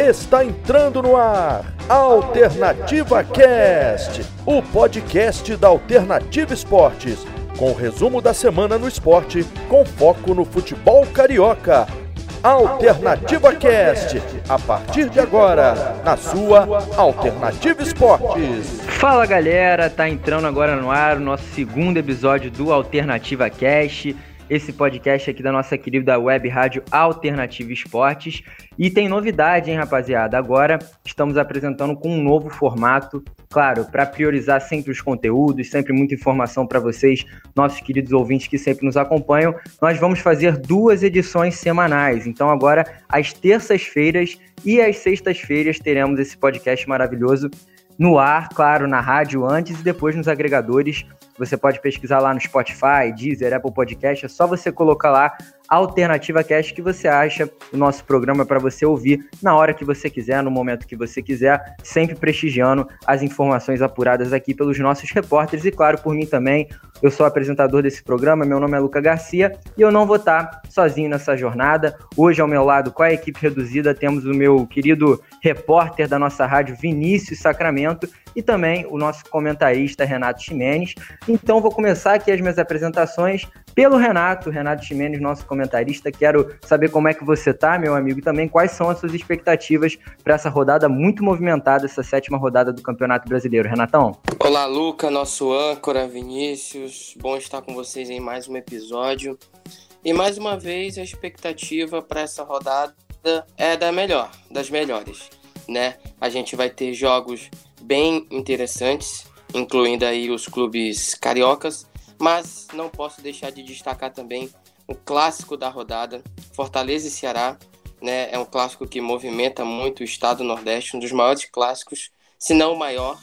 Está entrando no ar Alternativa Cast, o podcast da Alternativa Esportes, com o resumo da semana no esporte, com foco no futebol carioca. Alternativa Cast, a partir de agora, na sua Alternativa Esportes. Fala galera, tá entrando agora no ar o nosso segundo episódio do Alternativa Cast esse podcast aqui da nossa querida web rádio Alternativa Esportes. E tem novidade, hein, rapaziada? Agora estamos apresentando com um novo formato, claro, para priorizar sempre os conteúdos, sempre muita informação para vocês, nossos queridos ouvintes que sempre nos acompanham. Nós vamos fazer duas edições semanais. Então, agora, às terças-feiras e às sextas-feiras, teremos esse podcast maravilhoso no ar, claro, na rádio antes e depois nos agregadores você pode pesquisar lá no Spotify, Deezer, Apple Podcast. É só você colocar lá Alternativa Cast que você acha o nosso programa para você ouvir na hora que você quiser, no momento que você quiser, sempre prestigiando as informações apuradas aqui pelos nossos repórteres e, claro, por mim também. Eu sou apresentador desse programa, meu nome é Luca Garcia e eu não vou estar sozinho nessa jornada. Hoje, ao meu lado, com a equipe reduzida, temos o meu querido repórter da nossa rádio, Vinícius Sacramento, e também o nosso comentarista Renato Ximenes. Então vou começar aqui as minhas apresentações pelo Renato, Renato Ximenes, nosso comentarista. Quero saber como é que você tá, meu amigo, e também quais são as suas expectativas para essa rodada muito movimentada, essa sétima rodada do Campeonato Brasileiro. Renatão? Olá, Luca, nosso âncora, Vinícius. Bom estar com vocês em mais um episódio. E mais uma vez a expectativa para essa rodada é da melhor, das melhores, né? A gente vai ter jogos bem interessantes, incluindo aí os clubes cariocas, mas não posso deixar de destacar também o clássico da rodada, Fortaleza e Ceará, né? É um clássico que movimenta muito o estado Nordeste, um dos maiores clássicos, se não o maior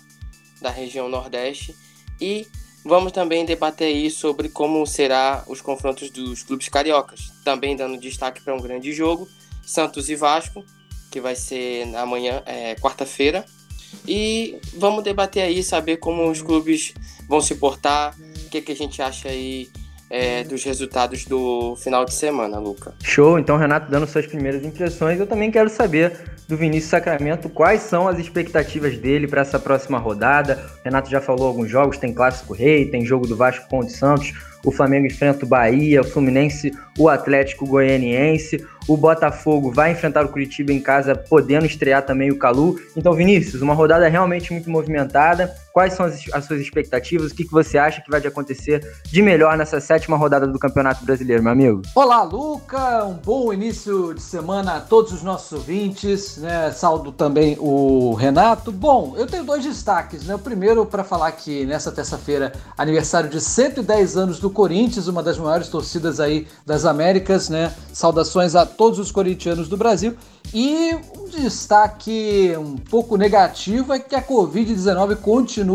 da região Nordeste. E vamos também debater aí sobre como será os confrontos dos clubes cariocas, também dando destaque para um grande jogo, Santos e Vasco, que vai ser amanhã, é, quarta-feira, e vamos debater aí, saber como os clubes vão se portar, o que, que a gente acha aí é, dos resultados do final de semana, Luca. Show, então Renato dando suas primeiras impressões, eu também quero saber do Vinícius Sacramento quais são as expectativas dele para essa próxima rodada. O Renato já falou alguns jogos, tem Clássico Rei, tem jogo do Vasco contra o Santos, o Flamengo enfrenta o Bahia, o Fluminense, o Atlético Goianiense, o Botafogo vai enfrentar o Curitiba em casa, podendo estrear também o Calu. Então, Vinícius, uma rodada realmente muito movimentada. Quais são as, as suas expectativas? O que, que você acha que vai acontecer de melhor nessa sétima rodada do Campeonato Brasileiro, meu amigo? Olá, Luca. Um bom início de semana a todos os nossos ouvintes. Né? Saldo também o Renato. Bom, eu tenho dois destaques. Né? O primeiro, para falar que nessa terça-feira, aniversário de 110 anos do Corinthians, uma das maiores torcidas aí das Américas. Né? Saudações a todos os corintianos do Brasil. E um destaque um pouco negativo é que a Covid-19 continua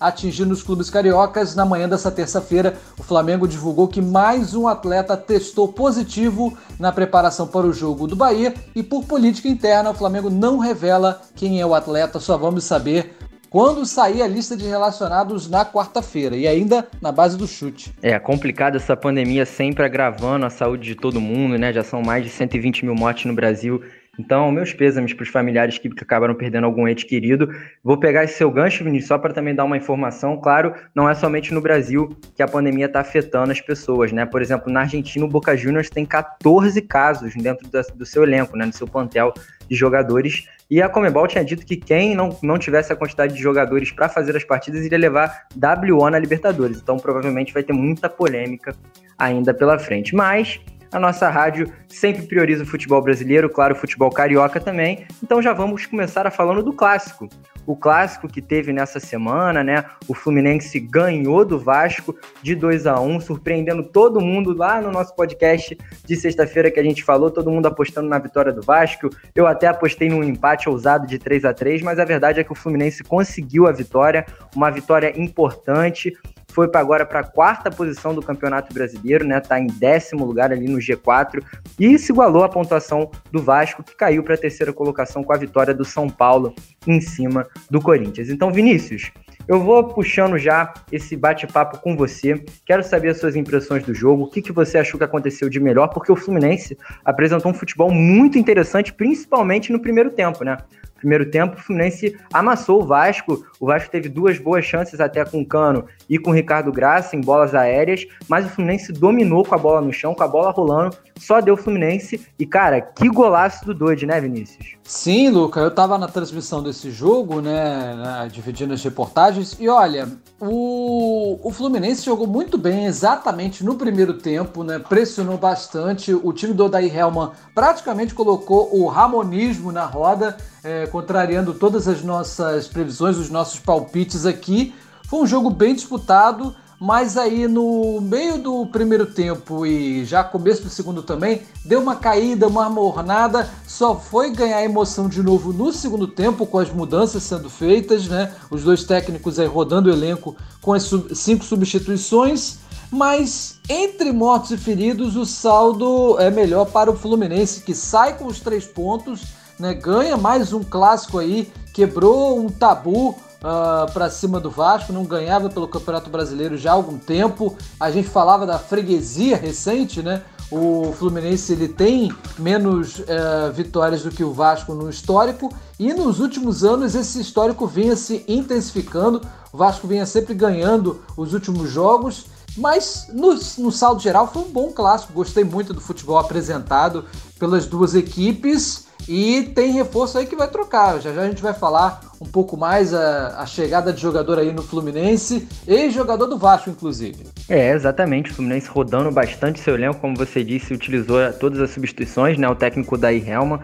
atingindo os clubes cariocas. Na manhã dessa terça-feira, o Flamengo divulgou que mais um atleta testou positivo na preparação para o jogo do Bahia. E por política interna, o Flamengo não revela quem é o atleta, só vamos saber quando sair a lista de relacionados na quarta-feira e ainda na base do chute. É complicado essa pandemia sempre agravando a saúde de todo mundo, né? Já são mais de 120 mil mortes no Brasil. Então, meus pêsames para os familiares que acabaram perdendo algum ente querido. Vou pegar esse seu gancho, Vinícius, só para também dar uma informação. Claro, não é somente no Brasil que a pandemia está afetando as pessoas, né? Por exemplo, na Argentina, o Boca Juniors tem 14 casos dentro do seu elenco, né? No seu plantel de jogadores e a Comebol tinha dito que quem não, não tivesse a quantidade de jogadores para fazer as partidas iria levar WO na Libertadores. Então provavelmente vai ter muita polêmica ainda pela frente. Mas a nossa rádio sempre prioriza o futebol brasileiro, claro, o futebol carioca também. Então já vamos começar a falando do clássico. O clássico que teve nessa semana, né? O Fluminense ganhou do Vasco de 2 a 1, surpreendendo todo mundo lá no nosso podcast de sexta-feira que a gente falou, todo mundo apostando na vitória do Vasco. Eu até apostei num empate ousado de 3 a 3, mas a verdade é que o Fluminense conseguiu a vitória, uma vitória importante foi para agora para a quarta posição do Campeonato Brasileiro, né? Tá em décimo lugar ali no G4 e se igualou a pontuação do Vasco, que caiu para a terceira colocação com a vitória do São Paulo em cima do Corinthians. Então, Vinícius, Eu vou puxando já esse bate-papo com você. Quero saber as suas impressões do jogo, o que, que você achou que aconteceu de melhor, porque o Fluminense apresentou um futebol muito interessante, principalmente no primeiro tempo, né? Primeiro tempo, o Fluminense amassou o Vasco. O Vasco teve duas boas chances até com o Cano e com o Ricardo Graça em bolas aéreas, mas o Fluminense dominou com a bola no chão, com a bola rolando, só deu o Fluminense. E, cara, que golaço do Dodge, né, Vinícius? Sim, Luca, eu tava na transmissão desse jogo, né, dividindo as reportagens, e olha, o, o Fluminense jogou muito bem exatamente no primeiro tempo, né, pressionou bastante, o time do Odair Helman praticamente colocou o ramonismo na roda, é, contrariando todas as nossas previsões, os nossos palpites aqui, foi um jogo bem disputado, mas aí no meio do primeiro tempo e já começo do segundo também, deu uma caída, uma mornada, só foi ganhar emoção de novo no segundo tempo com as mudanças sendo feitas, né? Os dois técnicos aí rodando o elenco com as cinco substituições, mas entre mortos e feridos o saldo é melhor para o Fluminense que sai com os três pontos, né? Ganha mais um clássico aí, quebrou um tabu uh, ah, para cima do Vasco, não ganhava pelo Campeonato Brasileiro já há algum tempo. A gente falava da freguesia recente, né? O Fluminense ele tem menos uh, vitórias do que o Vasco no histórico e nos últimos anos esse histórico vinha se intensificando. O Vasco vinha sempre ganhando os últimos jogos, mas no, no saldo geral foi um bom clássico. Gostei muito do futebol apresentado pelas duas equipes. E tem reforço aí que vai trocar. Já já a gente vai falar um pouco mais a, a chegada de jogador aí no Fluminense, ex-jogador do Vasco, inclusive. É, exatamente. O Fluminense rodando bastante seu elenco, como você disse, utilizou todas as substituições, né? O técnico Daí Helma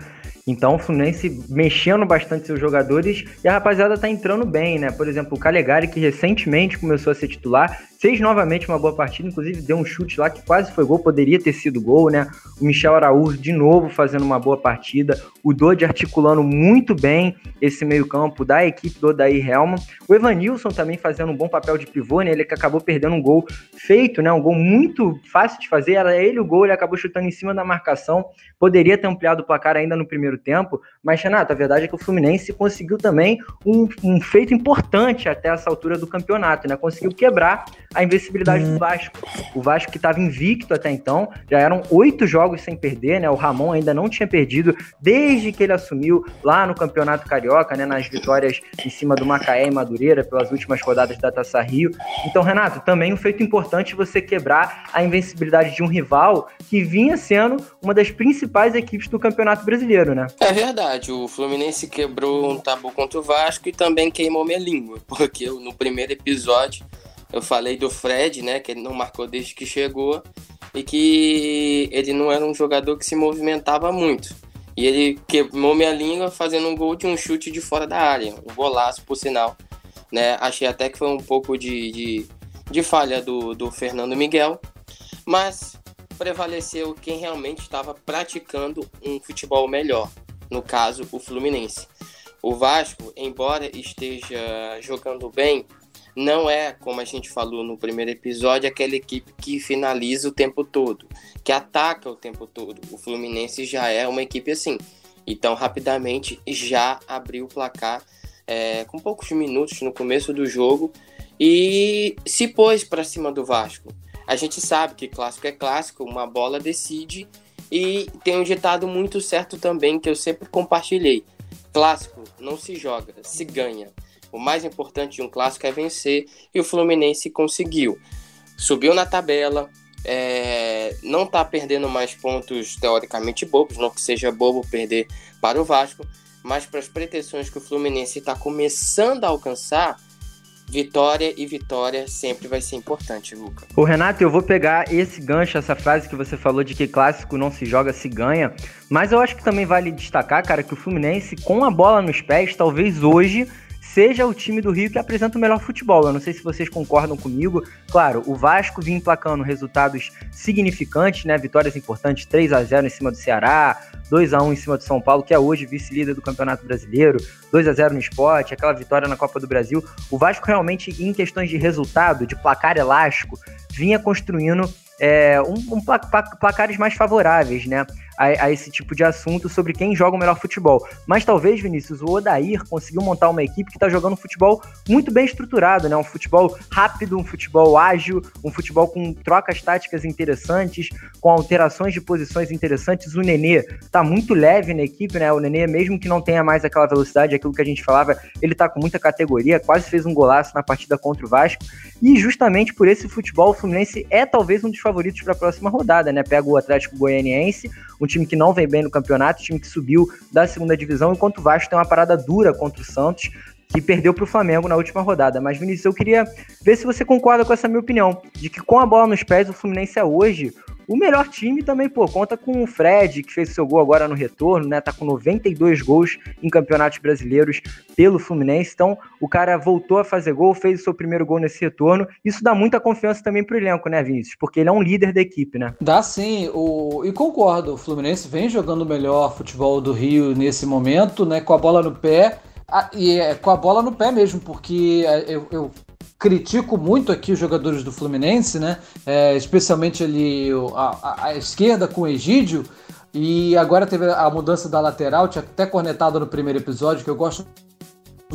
então o Fluminense mexendo bastante seus jogadores e a rapaziada tá entrando bem, né? Por exemplo, o Calegari, que recentemente começou a ser titular, fez novamente uma boa partida, inclusive deu um chute lá que quase foi gol, poderia ter sido gol, né? O Michel Araújo de novo fazendo uma boa partida, o Dodi articulando muito bem esse meio-campo da equipe do Odair Helman. O Evanilson também fazendo um bom papel de pivô, né? Ele que acabou perdendo um gol feito, né? Um gol muito fácil de fazer, era ele o gol, ele acabou chutando em cima da marcação, poderia ter ampliado o placar ainda no primeiro tempo, mas Renato, a verdade é que o Fluminense conseguiu também um, um feito importante até essa altura do campeonato, né? Conseguiu quebrar a invencibilidade do Vasco. O Vasco que estava invicto até então, já eram oito jogos sem perder, né? O Ramon ainda não tinha perdido desde que ele assumiu lá no Campeonato Carioca, né? Nas vitórias em cima do Macaé e Madureira pelas últimas rodadas da Taça Rio. Então, Renato, também um feito importante você quebrar a invencibilidade de um rival que vinha sendo uma das principais equipes do Campeonato Brasileiro, né? É verdade, o Fluminense quebrou um tabu contra o Vasco e também queimou minha língua, porque no primeiro episódio eu falei do Fred, né, que ele não marcou desde que chegou e que ele não era um jogador que se movimentava muito. E ele queimou minha língua fazendo um gol de um chute de fora da área, um golaço, por sinal. Né? Achei até que foi um pouco de, de, de falha do, do Fernando Miguel, mas prevaleceu quem realmente estava praticando um futebol melhor, no caso, o Fluminense. O Vasco, embora esteja jogando bem, não é, como a gente falou no primeiro episódio, aquela equipe que finaliza o tempo todo, que ataca o tempo todo. O Fluminense já é uma equipe assim. Então, rapidamente, já abriu o placar é, com poucos minutos no começo do jogo e se pôs para cima do Vasco. A gente sabe que clássico é clássico, uma bola decide e tem um ditado muito certo também que eu sempre compartilhei. Clássico não se joga, se ganha. O mais importante de um clássico é vencer e o Fluminense conseguiu. Subiu na tabela, é, não está perdendo mais pontos teoricamente bobos, não que seja bobo perder para o Vasco, mas para as pretensões que o Fluminense está começando a alcançar, vitória e vitória sempre vai ser importante, Luca. O Renato, eu vou pegar esse gancho, essa frase que você falou de que clássico não se joga, se ganha, mas eu acho que também vale destacar, cara, que o Fluminense, com a bola nos pés, talvez hoje seja o time do Rio que apresenta o melhor futebol. Eu não sei se vocês concordam comigo. Claro, o Vasco vinha emplacando resultados significantes, né? Vitórias importantes, 3 a 0 em cima do Ceará, 2 a 1 em cima do São Paulo, que é hoje vice-líder do Campeonato Brasileiro, 2 a 0 no esporte, aquela vitória na Copa do Brasil. O Vasco realmente, em questões de resultado, de placar elástico, vinha construindo é, um, um placares mais favoráveis, né? A, a, esse tipo de assunto sobre quem joga o melhor futebol. Mas talvez, Vinícius, o Odair conseguiu montar uma equipe que está jogando um futebol muito bem estruturado, né? Um futebol rápido, um futebol ágil, um futebol com trocas táticas interessantes, com alterações de posições interessantes. O Nenê tá muito leve na equipe, né? O Nenê, mesmo que não tenha mais aquela velocidade, aquilo que a gente falava, ele tá com muita categoria, quase fez um golaço na partida contra o Vasco. E justamente por esse futebol, o Fluminense é talvez um dos favoritos para a próxima rodada, né? Pega o Atlético Goianiense, um time que não vem bem no campeonato, um time que subiu da segunda divisão, enquanto o Vasco tem uma parada dura contra o Santos, que perdeu para o Flamengo na última rodada. Mas, Vinícius, eu queria ver se você concorda com essa minha opinião, de que com a bola nos pés, o Fluminense é hoje o melhor time também, pô, conta com o Fred, que fez seu gol agora no retorno, né? Tá com 92 gols em campeonatos brasileiros pelo Fluminense. Então, o cara voltou a fazer gol, fez o seu primeiro gol nesse retorno. Isso dá muita confiança também pro elenco, né, Vinícius? Porque ele é um líder da equipe, né? Dá sim. O... E concordo, o Fluminense vem jogando o melhor futebol do Rio nesse momento, né? Com a bola no pé. Ah, e é com a bola no pé mesmo, porque é, eu, eu critico muito aqui os jogadores do Fluminense, né? É, especialmente ali a, a, esquerda com o Egídio. E agora teve a mudança da lateral, tinha até cornetado no primeiro episódio, que eu gosto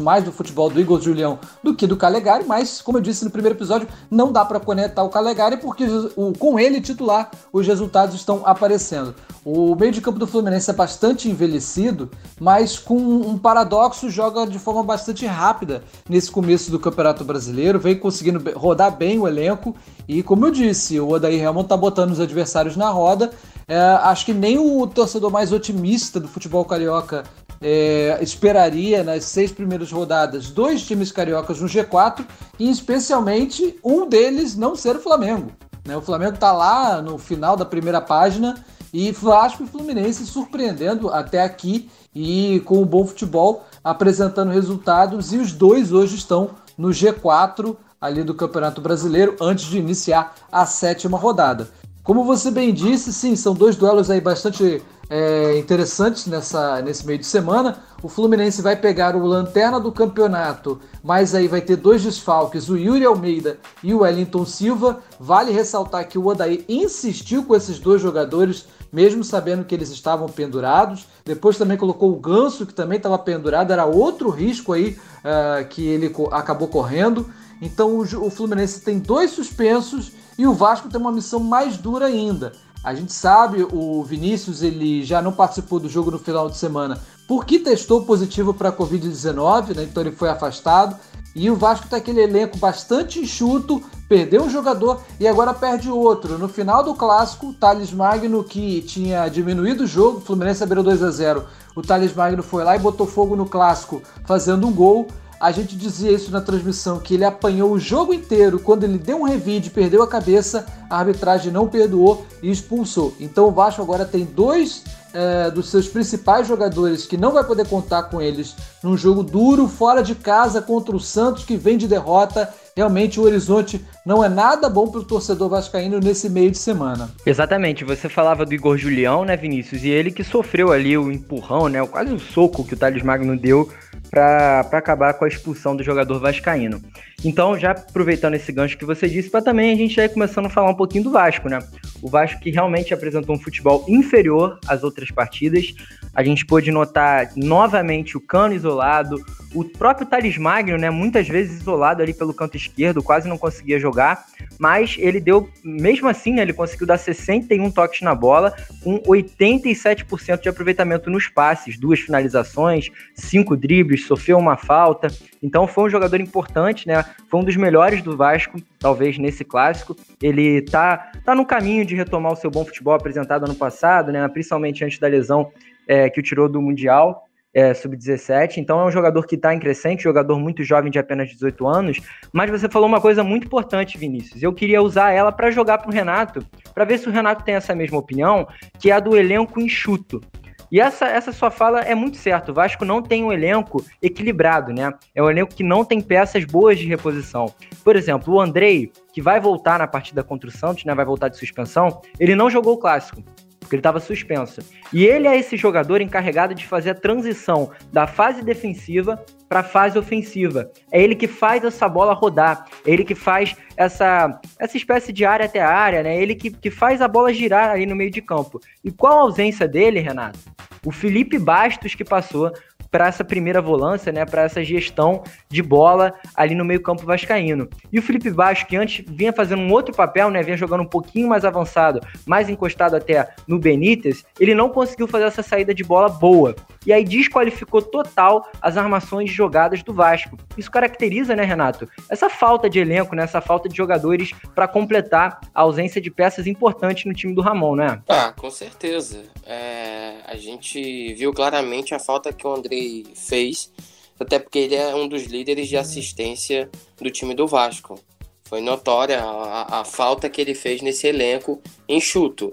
mais do futebol do Igor Julião do que do Calegari, mas, como eu disse no primeiro episódio, não dá para conectar o Calegari porque o, com ele titular os resultados estão aparecendo. O meio de campo do Fluminense é bastante envelhecido, mas com um paradoxo joga de forma bastante rápida nesse começo do Campeonato Brasileiro, vem conseguindo rodar bem o elenco e, como eu disse, o Odair Helmond tá botando os adversários na roda. É, acho que nem o torcedor mais otimista do futebol carioca é, esperaria nas seis primeiras rodadas dois times cariocas no G4 e especialmente um deles não ser o Flamengo. Né? O Flamengo está lá no final da primeira página e Vasco e Fluminense surpreendendo até aqui e com o bom futebol apresentando resultados e os dois hoje estão no G4 ali do Campeonato Brasileiro antes de iniciar a sétima rodada. Como você bem disse, sim, são dois duelos aí bastante é, interessantes nessa, nesse meio de semana. O Fluminense vai pegar o lanterna do campeonato, mas aí vai ter dois desfalques, o Yuri Almeida e o Wellington Silva. Vale ressaltar que o Odaí insistiu com esses dois jogadores, mesmo sabendo que eles estavam pendurados. Depois também colocou o Ganso, que também estava pendurado, era outro risco aí uh, que ele acabou correndo. Então o, o Fluminense tem dois suspensos e o Vasco tem uma missão mais dura ainda a gente sabe, o Vinícius ele já não participou do jogo no final de semana porque testou positivo para a Covid-19, né? então ele foi afastado. E o Vasco está aquele elenco bastante enxuto, perdeu um jogador e agora perde outro. No final do clássico, o Thales Magno, que tinha diminuído o jogo, o Fluminense abriu 2 a 0 o Thales Magno foi lá e botou fogo no clássico, fazendo um gol. A gente dizia isso na transmissão, que ele apanhou o jogo inteiro. Quando ele deu um revide, perdeu a cabeça, a arbitragem não perdoou e expulsou. Então o Vasco agora tem dois é, dos seus principais jogadores que não vai poder contar com eles num jogo duro, fora de casa, contra o Santos, que vem de derrota. Realmente o horizonte não é nada bom para o torcedor vascaíno nesse meio de semana. Exatamente, você falava do Igor Julião, né, Vinícius? E ele que sofreu ali o empurrão, né, quase o soco que o Thales Magno deu para acabar com a expulsão do jogador vascaíno. Então, já aproveitando esse gancho que você disse, para também a gente ir começando a falar um pouquinho do Vasco, né? O Vasco que realmente apresentou um futebol inferior às outras partidas. A gente pôde notar novamente o Cano isolado, o próprio Thales Magno, né, muitas vezes isolado ali pelo canto esquerdo, quase não conseguia jogar, mas ele deu, mesmo assim, né, ele conseguiu dar 61 toques na bola, com 87% de aproveitamento nos passes, duas finalizações, cinco dribles, sofreu uma falta. Então foi um jogador importante, né? Foi um dos melhores do Vasco, talvez nesse clássico. Ele tá, tá no caminho de retomar o seu bom futebol apresentado ano passado, né? Principalmente antes da lesão é, que o tirou do Mundial. É, sub-17, então é um jogador que está em crescente, jogador muito jovem de apenas 18 anos, mas você falou uma coisa muito importante, Vinícius, eu queria usar ela para jogar para o Renato, para ver se o Renato tem essa mesma opinião, que é a do elenco enxuto. E essa, essa sua fala é muito certa. O Vasco não tem um elenco equilibrado, né? É um elenco que não tem peças boas de reposição. Por exemplo, o Andrei, que vai voltar na partida contra o Santos, né? Vai voltar de suspensão, ele não jogou o clássico porque ele estava suspenso. E ele é esse jogador encarregado de fazer a transição da fase defensiva para a fase ofensiva. É ele que faz essa bola rodar, é ele que faz essa, essa espécie de área até área, né? É ele que, que faz a bola girar aí no meio de campo. E qual a ausência dele, Renato? O Felipe Bastos que passou para essa primeira volância, né, para essa gestão de bola ali no meio-campo vascaíno. E o Felipe Baixo, que antes vinha fazendo um outro papel, né, vinha jogando um pouquinho mais avançado, mais encostado até no Benítez, ele não conseguiu fazer essa saída de bola boa. E aí desqualificou total as armações de jogadas do Vasco. Isso caracteriza, né, Renato, essa falta de elenco, né, essa falta de jogadores para completar a ausência de peças importantes no time do Ramon, né? Ah, com certeza. É, a gente viu claramente a falta que o André fez, até porque ele é um dos líderes de assistência do time do Vasco. Foi notória a, a falta que ele fez nesse elenco enxuto.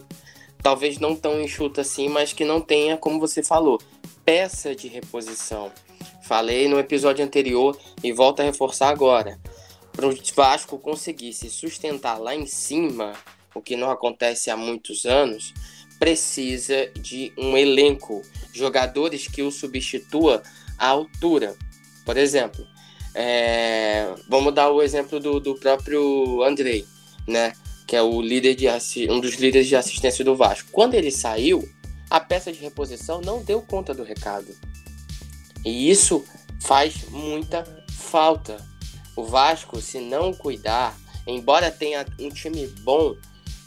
Talvez não tão enxuto assim, mas que não tenha, como você falou, peça de reposição. Falei no episódio anterior e volto a reforçar agora. Para o Vasco conseguir se sustentar lá em cima, o que não acontece há muitos anos, precisa de um elenco, jogadores que o substitua à altura. Por exemplo, é, vamos dar o exemplo do, do próprio Andrei, né? Que é o líder de um dos líderes de assistência do Vasco. Quando ele saiu, a peça de reposição não deu conta do recado. E isso faz muita falta. O Vasco, se não cuidar, embora tenha um time bom,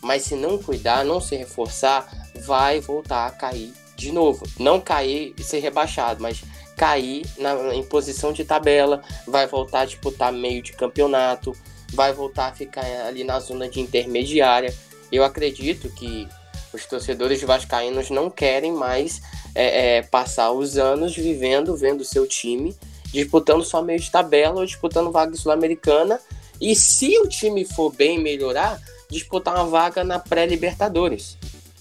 mas se não cuidar, não se reforçar, vai voltar a cair de novo. Não cair e ser rebaixado, mas cair na, em posição de tabela, vai voltar a disputar meio de campeonato, vai voltar a ficar ali na zona de intermediária. Eu acredito que os torcedores vascaínos não querem mais é, é, passar os anos vivendo, vendo seu time, disputando só meio de tabela ou disputando vaga sul-americana. E se o time for bem melhorar, disputar uma vaga na pré-Libertadores.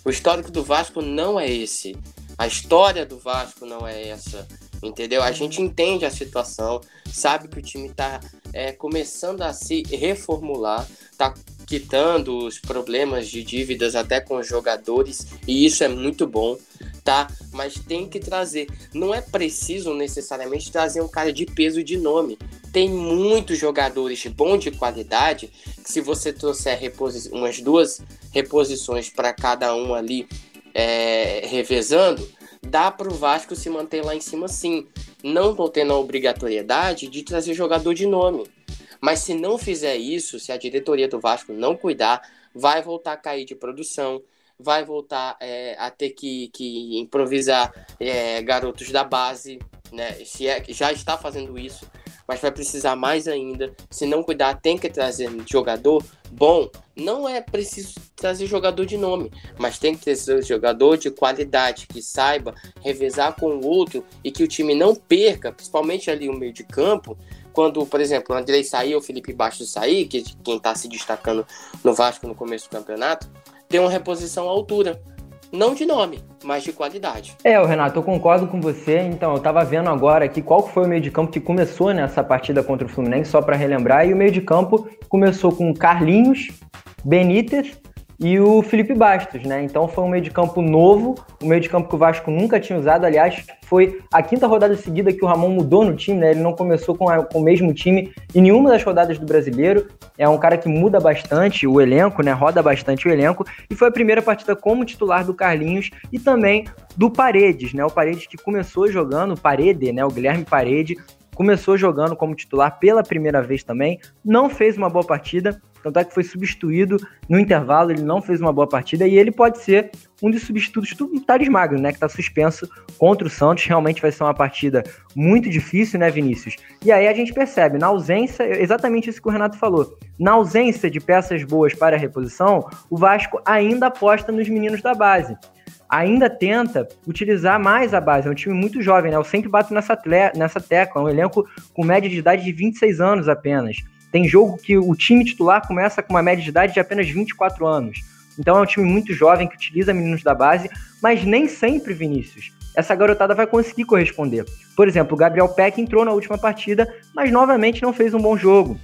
O histórico do Vasco não é esse. A história do Vasco não é essa. Entendeu? A gente entende a situação, sabe que o time está é, começando a se reformular, está quitando os problemas de dívidas até com os jogadores, e isso é muito bom, tá? Mas tem que trazer. Não é preciso necessariamente trazer um cara de peso de nome. Tem muitos jogadores bons de qualidade que, se você trouxer umas duas reposições para cada um ali é, revezando, dá para o Vasco se manter lá em cima sim. Não tô tendo a obrigatoriedade de trazer jogador de nome. Mas se não fizer isso, se a diretoria do Vasco não cuidar, vai voltar a cair de produção, vai voltar é, a ter que, que improvisar é, garotos da base, né? Se é, já está fazendo isso, mas vai precisar mais ainda. Se não cuidar, tem que trazer jogador bom. Não é preciso trazer jogador de nome, mas tem que trazer jogador de qualidade, que saiba revezar com o outro e que o time não perca, principalmente ali o meio de campo. Quando, por exemplo, o Andrei sair, o Felipe Bastos sair, que quem está se destacando no Vasco no começo do campeonato, tem uma reposição à altura. Não de nome, mas de qualidade. É, Renato, eu concordo com você. Então, eu tava vendo agora aqui qual foi o meio de campo que começou nessa partida contra o Fluminense, só para relembrar. E o meio de campo começou com Carlinhos, Benítez, e o Felipe Bastos, né? Então foi um meio de campo novo, um meio de campo que o Vasco nunca tinha usado. Aliás, foi a quinta rodada seguida que o Ramon mudou no time, né? Ele não começou com, a, com o mesmo time em nenhuma das rodadas do brasileiro. É um cara que muda bastante o elenco, né? Roda bastante o elenco. E foi a primeira partida como titular do Carlinhos e também do Paredes, né? O Paredes que começou jogando, Parede, né? O Guilherme Parede começou jogando como titular pela primeira vez também, não fez uma boa partida, tanto é que foi substituído no intervalo, ele não fez uma boa partida e ele pode ser um dos substitutos do Thales Magno, né, que está suspenso contra o Santos. Realmente vai ser uma partida muito difícil, né, Vinícius? E aí a gente percebe, na ausência, exatamente isso que o Renato falou, na ausência de peças boas para a reposição, o Vasco ainda aposta nos meninos da base ainda tenta utilizar mais a base. É um time muito jovem, né? Eu sempre bato nessa, nessa tecla. É um elenco com média de idade de 26 anos apenas. Tem jogo que o time titular começa com uma média de idade de apenas 24 anos. Então é um time muito jovem que utiliza meninos da base, mas nem sempre, Vinícius, essa garotada vai conseguir corresponder. Por exemplo, o Gabriel Peck entrou na última partida, mas novamente não fez um bom jogo.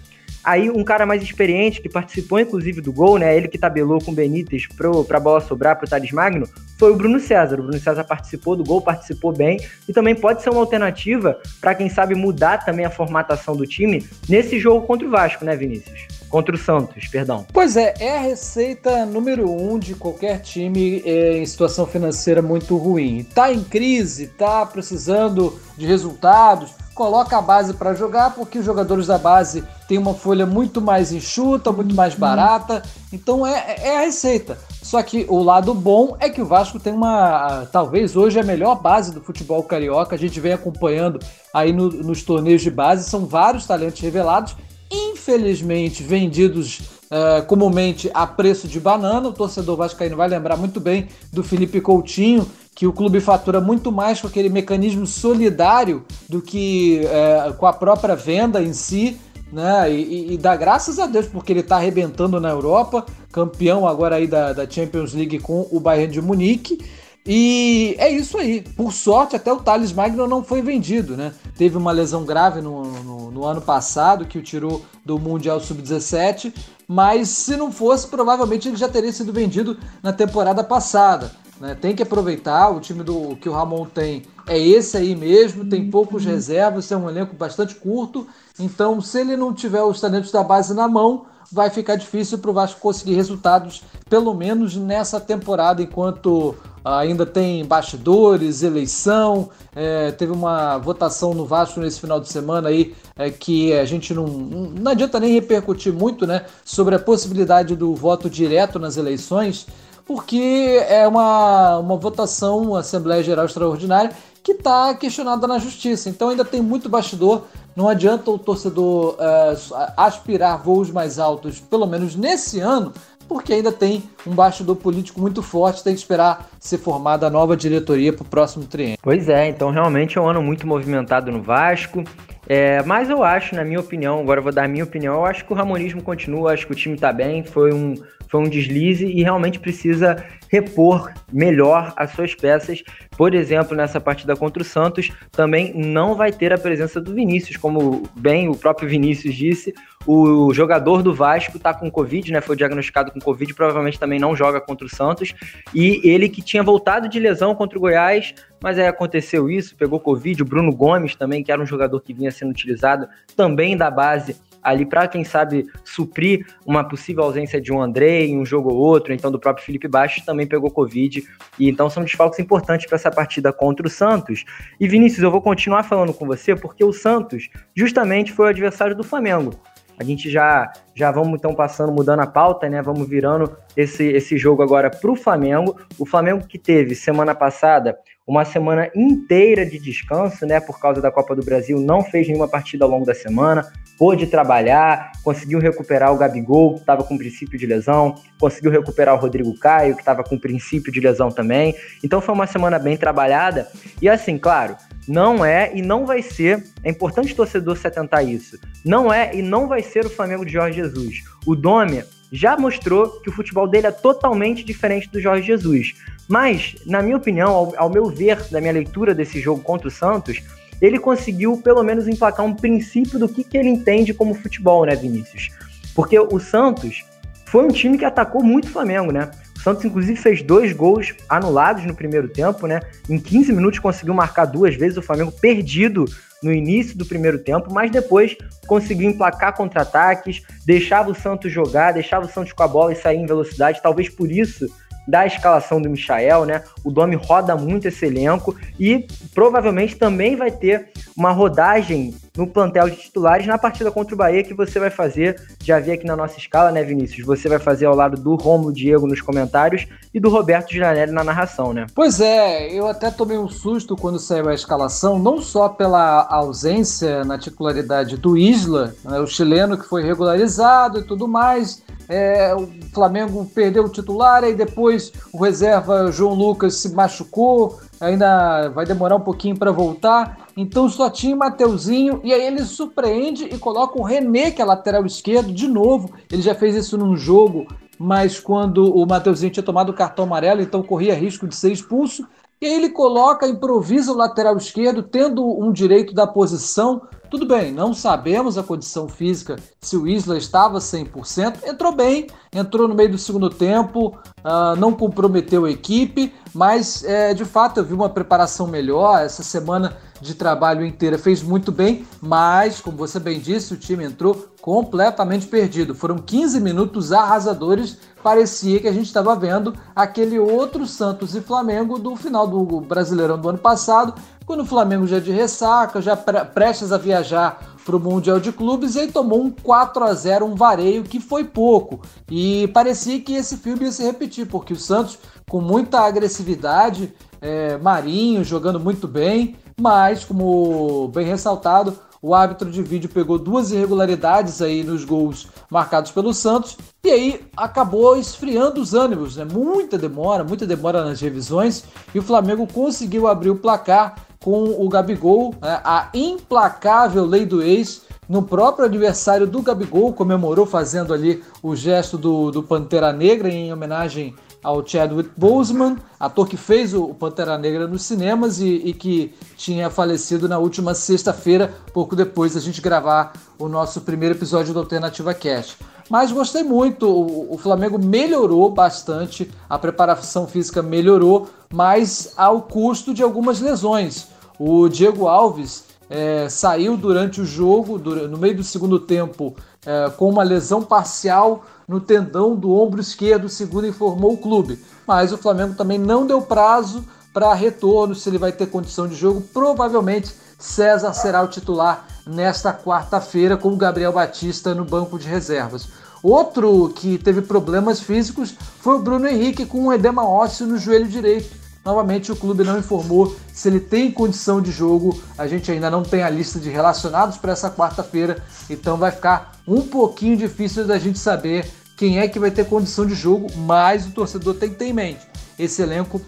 Aí um cara mais experiente, que participou inclusive do gol, né? Ele que tabelou com o Benítez pro, pra bola sobrar pro Thales Magno, foi o Bruno César. O Bruno César participou do gol, participou bem e também pode ser uma alternativa para quem sabe mudar também a formatação do time nesse jogo contra o Vasco, né, Vinícius? Contra o Santos, perdão. Pois é, é a receita número um de qualquer time é, em situação financeira muito ruim. Tá em crise, tá precisando de resultados, coloca a base para jogar, porque os jogadores da base têm uma folha muito mais enxuta, muito mais barata. Então é, é a receita. Só que o lado bom é que o Vasco tem uma, talvez hoje a melhor base do futebol carioca. A gente vem acompanhando aí no, nos torneios de base, são vários talentos revelados infelizmente vendidos uh, comumente a preço de banana. O torcedor vascaíno vai lembrar muito bem do Felipe Coutinho, que o clube fatura muito mais com aquele mecanismo solidário do que uh, com a própria venda em si. Né? E, e, dá graças a Deus porque ele está arrebentando na Europa, campeão agora aí da, da Champions League com o Bayern de Munique. E é isso aí. Por sorte, até o Thales Magno não foi vendido, né? Teve uma lesão grave no, no, no ano passado que o tirou do Mundial Sub-17, mas se não fosse, provavelmente ele já teria sido vendido na temporada passada. Né? Tem que aproveitar, o time do que o Ramon tem é esse aí mesmo, tem poucos reservas, é um elenco bastante curto, então se ele não tiver os talentos da base na mão, vai ficar difícil para o Vasco conseguir resultados, pelo menos nessa temporada, enquanto ainda tem bastidores, eleição, é, teve uma votação no Vasco nesse final de semana aí é, que a gente não, não adianta nem repercutir muito né, sobre a possibilidade do voto direto nas eleições, porque é uma, uma votação, uma Assembleia Geral Extraordinária, que está questionada na justiça. Então ainda tem muito bastidor. Não adianta o torcedor uh, aspirar voos mais altos, pelo menos nesse ano, porque ainda tem um bastidor político muito forte, tem que esperar ser formada a nova diretoria para o próximo triênio. Pois é, então realmente é um ano muito movimentado no Vasco. É, mas eu acho, na minha opinião, agora vou dar a minha opinião, eu acho que o Ramonismo continua, acho que o time está bem, foi um, foi um deslize e realmente precisa repor melhor as suas peças. Por exemplo, nessa partida contra o Santos, também não vai ter a presença do Vinícius, como bem o próprio Vinícius disse. O jogador do Vasco está com Covid, né? Foi diagnosticado com Covid, provavelmente também não joga contra o Santos. E ele que tinha voltado de lesão contra o Goiás, mas aí aconteceu isso, pegou Covid. O Bruno Gomes também, que era um jogador que vinha sendo utilizado também da base ali para, quem sabe, suprir uma possível ausência de um André em um jogo ou outro, então do próprio Felipe Baixo também pegou Covid. E então são desfalques importantes para essa partida contra o Santos. E Vinícius, eu vou continuar falando com você porque o Santos justamente foi o adversário do Flamengo. A gente já já vamos então passando, mudando a pauta, né? Vamos virando esse, esse jogo agora para o Flamengo. O Flamengo que teve semana passada uma semana inteira de descanso, né? Por causa da Copa do Brasil, não fez nenhuma partida ao longo da semana, pôde trabalhar, conseguiu recuperar o Gabigol, que estava com princípio de lesão, conseguiu recuperar o Rodrigo Caio, que estava com princípio de lesão também. Então foi uma semana bem trabalhada. E assim, claro, não é e não vai ser, é importante o torcedor se atentar a isso, não é e não vai ser o Flamengo de Jorge Jesus. O Dome já mostrou que o futebol dele é totalmente diferente do Jorge Jesus. Mas, na minha opinião, ao, ao meu ver, da minha leitura desse jogo contra o Santos, ele conseguiu pelo menos emplacar um princípio do que, que ele entende como futebol, né, Vinícius? Porque o Santos foi um time que atacou muito o Flamengo, né? O Santos, inclusive, fez dois gols anulados no primeiro tempo, né? Em 15 minutos conseguiu marcar duas vezes, o Flamengo perdido no início do primeiro tempo, mas depois conseguiu emplacar contra-ataques, deixava o Santos jogar, deixava o Santos com a bola e sair em velocidade. Talvez por isso da escalação do Michael, né? O Domi roda muito esse elenco e provavelmente também vai ter uma rodagem no plantel de titulares na partida contra o Bahia que você vai fazer, já vi aqui na nossa escala, né, Vinícius? Você vai fazer ao lado do Romulo Diego nos comentários e do Roberto Janelli na narração, né? Pois é, eu até tomei um susto quando saiu a escalação, não só pela ausência na titularidade do Isla, né, o chileno que foi regularizado e tudo mais, é, o Flamengo perdeu o titular e depois o reserva João Lucas se machucou, ainda vai demorar um pouquinho para voltar. Então só tinha Mateuzinho e aí ele surpreende e coloca o René, que é lateral esquerdo, de novo. Ele já fez isso num jogo, mas quando o Mateuzinho tinha tomado o cartão amarelo, então corria risco de ser expulso. E aí ele coloca, improvisa o lateral esquerdo, tendo um direito da posição, Tudo bem, não sabemos a condição física se o Isla estava 100%. Entrou bem, entrou no meio do segundo tempo, uh, não comprometeu a equipe, mas é, de fato eu vi uma preparação melhor. Essa semana de trabalho inteira fez muito bem, mas, como você bem disse, o time entrou completamente perdido. Foram 15 minutos arrasadores. Parecia que a gente estava vendo aquele outro Santos e Flamengo do final do Brasileirão do ano passado, quando o Flamengo já de ressaca, já pre prestes a viajar para o Mundial de Clubes, e aí tomou um 4 a 0 um vareio que foi pouco. E parecia que esse filme ia se repetir, porque o Santos, com muita agressividade, é, Marinho jogando muito bem, mas, como bem ressaltado, o árbitro de vídeo pegou duas irregularidades aí nos gols marcados pelo Santos e aí acabou esfriando os ânimos, né? Muita demora, muita demora nas revisões e o Flamengo conseguiu abrir o placar com o Gabigol, né? a implacável lei do ex. No próprio aniversário do Gabigol, comemorou fazendo ali o gesto do, do Pantera Negra em homenagem ao Chadwick Boseman, ator que fez o Pantera Negra nos cinemas e, e que tinha falecido na última sexta-feira, pouco depois da gente gravar o nosso primeiro episódio do Alternativa Cast. Mas gostei muito, o, o Flamengo melhorou bastante, a preparação física melhorou, mas ao custo de algumas lesões. O Diego Alves é, saiu durante o jogo, no meio do segundo tempo, é, com uma lesão parcial no tendão do ombro esquerdo, segundo informou o clube. Mas o Flamengo também não deu prazo para retorno, se ele vai ter condição de jogo. Provavelmente César será o titular nesta quarta-feira, com o Gabriel Batista no banco de reservas. Outro que teve problemas físicos foi o Bruno Henrique com um edema ósseo no joelho direito. Novamente, o clube não informou se ele tem condição de jogo. A gente ainda não tem a lista de relacionados para essa quarta-feira, então vai ficar um pouquinho difícil da gente saber quem é que vai ter condição de jogo, mas o torcedor tem que ter em mente. Esse elenco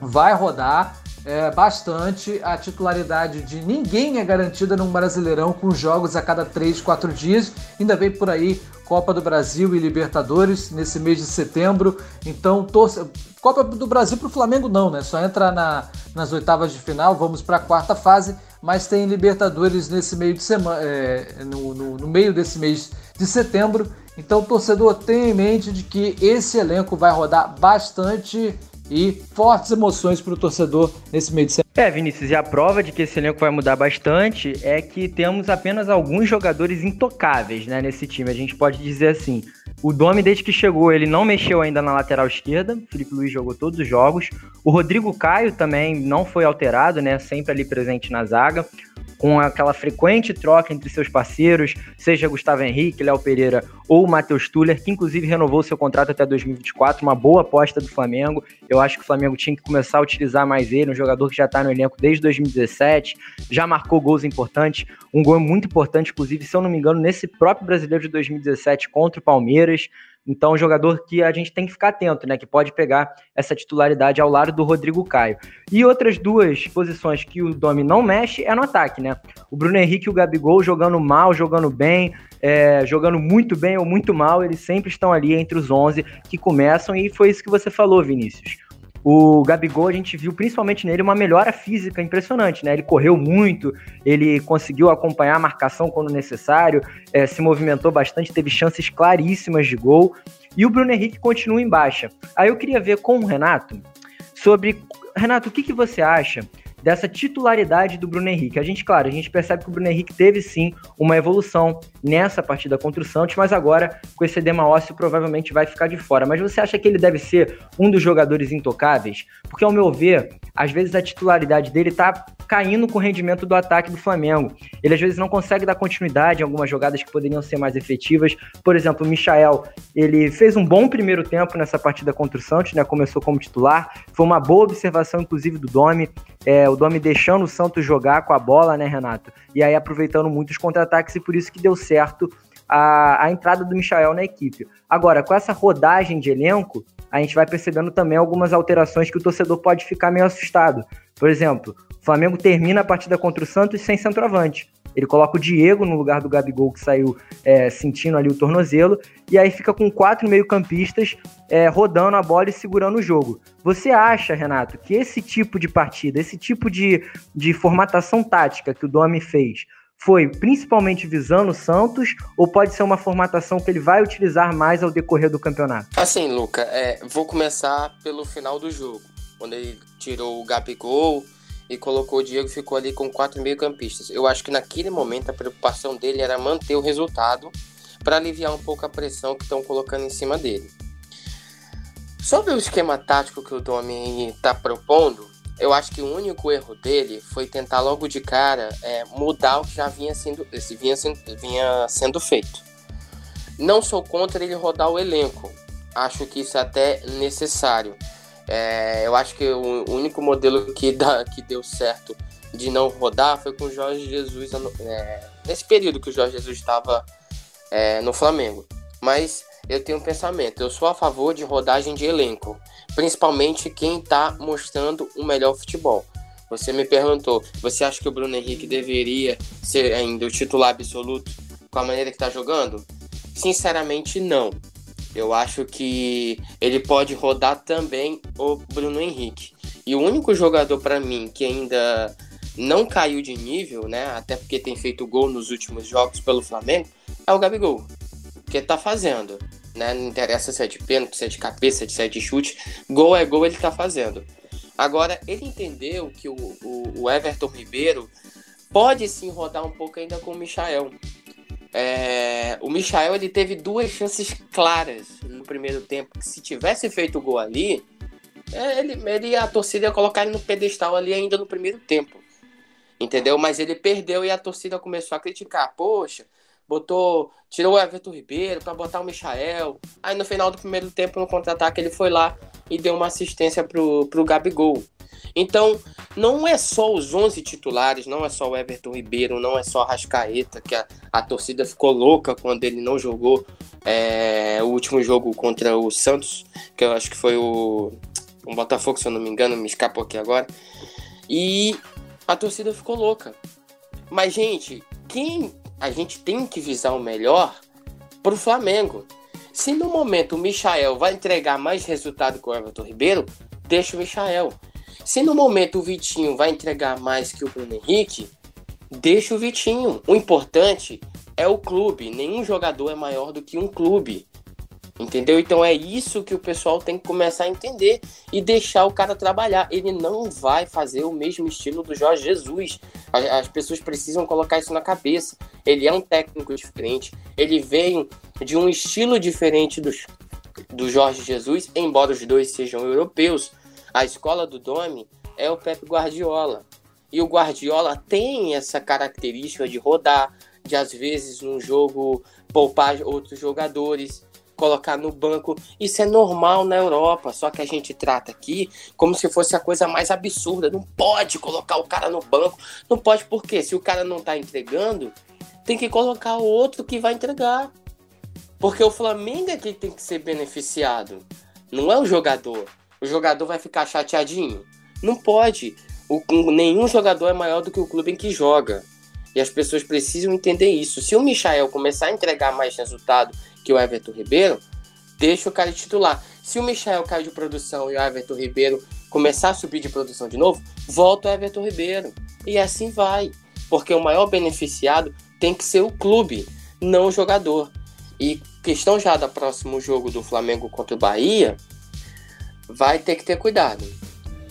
vai rodar é, bastante. A titularidade de ninguém é garantida num Brasileirão com jogos a cada 3, 4 dias. Ainda vem por aí Copa do Brasil e Libertadores nesse mês de setembro. Então, torce... Copa do Brasil para o Flamengo não, né? Só entra na, nas oitavas de final, vamos para a quarta fase, mas tem Libertadores nesse meio de semana, é, no, no, no meio desse mês de setembro. Então, o torcedor tem em mente de que esse elenco vai rodar bastante e fortes emoções para o torcedor nesse meio de semana. É, Vinícius, e a prova de que esse elenco vai mudar bastante é que temos apenas alguns jogadores intocáveis né, nesse time. A gente pode dizer assim: o Domi, desde que chegou, ele não mexeu ainda na lateral esquerda. O Felipe Luiz jogou todos os jogos. O Rodrigo Caio também não foi alterado, né? Sempre ali presente na zaga com aquela frequente troca entre seus parceiros, seja Gustavo Henrique, Léo Pereira ou Matheus Tuller, que inclusive renovou seu contrato até 2024, uma boa aposta do Flamengo. Eu acho que o Flamengo tinha que começar a utilizar mais ele, um jogador que já está no elenco desde 2017, já marcou gols importantes, um gol muito importante, inclusive, se eu não me engano, nesse próprio brasileiro de 2017 contra o Palmeiras. Então, um jogador que a gente tem que ficar atento, né? Que pode pegar essa titularidade ao lado do Rodrigo Caio. E outras duas posições que o Domi não mexe é no ataque, né? O Bruno Henrique e o Gabigol jogando mal, jogando bem, é, jogando muito bem ou muito mal, eles sempre estão ali entre os 11 que começam, e foi isso que você falou, Vinícius. O Gabigol, a gente viu principalmente nele uma melhora física impressionante, né? Ele correu muito, ele conseguiu acompanhar a marcação quando necessário, é, se movimentou bastante, teve chances claríssimas de gol. E o Bruno Henrique continua em baixa. Aí eu queria ver com o Renato sobre. Renato, o que, que você acha dessa titularidade do Bruno Henrique. A gente, claro, a gente percebe que o Bruno Henrique teve sim uma evolução nessa partida contra o Santos, mas agora com esse edema ósseo provavelmente vai ficar de fora. Mas você acha que ele deve ser um dos jogadores intocáveis? Porque ao meu ver, às vezes a titularidade dele tá caindo com o rendimento do ataque do Flamengo. Ele às vezes não consegue dar continuidade em algumas jogadas que poderiam ser mais efetivas. Por exemplo, o Michael, ele fez um bom primeiro tempo nessa partida contra o Santos, né? Começou como titular. Foi uma boa observação, inclusive, do Domi. É, o Domi deixando o Santos jogar com a bola, né, Renato? E aí aproveitando muitos contra-ataques e por isso que deu certo a, a entrada do Michael na equipe. Agora, com essa rodagem de elenco, a gente vai percebendo também algumas alterações que o torcedor pode ficar meio assustado. Por exemplo, o Flamengo termina a partida contra o Santos sem centroavante. Ele coloca o Diego no lugar do Gabigol, que saiu é, sentindo ali o tornozelo, e aí fica com quatro meio-campistas é, rodando a bola e segurando o jogo. Você acha, Renato, que esse tipo de partida, esse tipo de, de formatação tática que o Domi fez, foi principalmente visando o Santos ou pode ser uma formatação que ele vai utilizar mais ao decorrer do campeonato? Assim, Luca, é, vou começar pelo final do jogo, quando ele tirou o Gabigol e colocou o Diego ficou ali com quatro meio-campistas. Eu acho que naquele momento a preocupação dele era manter o resultado para aliviar um pouco a pressão que estão colocando em cima dele. Sobre o esquema tático que o Domi está propondo, eu acho que o único erro dele foi tentar logo de cara é, mudar o que já vinha sendo, vinha, vinha sendo feito. Não sou contra ele rodar o elenco, acho que isso é até necessário. É, eu acho que o único modelo que, dá, que deu certo de não rodar foi com o Jorge Jesus é, nesse período que o Jorge Jesus estava é, no Flamengo. Mas eu tenho um pensamento, eu sou a favor de rodagem de elenco principalmente quem está mostrando o melhor futebol. Você me perguntou, você acha que o Bruno Henrique deveria ser ainda o titular absoluto com a maneira que está jogando? Sinceramente, não. Eu acho que ele pode rodar também o Bruno Henrique. E o único jogador para mim que ainda não caiu de nível, né? Até porque tem feito gol nos últimos jogos pelo Flamengo, é o Gabigol. Que tá fazendo né? Não interessa se é de pênalti, se é de cabeça, se é de chute. Gol é gol, ele tá fazendo. Agora, ele entendeu que o, o, o Everton Ribeiro pode sim rodar um pouco ainda com o Michael. É, o Michael ele teve duas chances claras no primeiro tempo. Se tivesse feito o gol ali, é, ele, ele, a torcida ia colocar ele no pedestal ali ainda no primeiro tempo. Entendeu? Mas ele perdeu e a torcida começou a criticar. Poxa, botou, tirou o Everton Ribeiro para botar o Michael. Aí no final do primeiro tempo, no contra-ataque, ele foi lá e deu uma assistência pro, pro Gabigol. Então, não é só os 11 titulares, não é só o Everton Ribeiro, não é só a Rascaeta, que a, a torcida ficou louca quando ele não jogou é, o último jogo contra o Santos, que eu acho que foi o, o Botafogo, se eu não me engano, me escapou aqui agora. E a torcida ficou louca. Mas, gente, quem a gente tem que visar o melhor para o Flamengo. Se no momento o Michael vai entregar mais resultado que o Everton Ribeiro, deixa o Michael. Se no momento o Vitinho vai entregar mais que o Bruno Henrique, deixa o Vitinho. O importante é o clube. Nenhum jogador é maior do que um clube. Entendeu? Então é isso que o pessoal tem que começar a entender e deixar o cara trabalhar. Ele não vai fazer o mesmo estilo do Jorge Jesus. As, as pessoas precisam colocar isso na cabeça. Ele é um técnico diferente. Ele vem de um estilo diferente do, do Jorge Jesus, embora os dois sejam europeus. A escola do Domi é o Pep Guardiola. E o Guardiola tem essa característica de rodar, de às vezes num jogo poupar outros jogadores colocar no banco. Isso é normal na Europa, só que a gente trata aqui como se fosse a coisa mais absurda. Não pode colocar o cara no banco. Não pode porque se o cara não tá entregando, tem que colocar o outro que vai entregar. Porque o Flamengo é que tem que ser beneficiado, não é o jogador. O jogador vai ficar chateadinho. Não pode. O, nenhum jogador é maior do que o clube em que joga. E as pessoas precisam entender isso. Se o Michael começar a entregar mais resultado que o Everton Ribeiro, deixa o cara titular. Se o Michel cair de produção e o Everton Ribeiro começar a subir de produção de novo, volta o Everton Ribeiro. E assim vai. Porque o maior beneficiado tem que ser o clube, não o jogador. E questão já do próximo jogo do Flamengo contra o Bahia, vai ter que ter cuidado.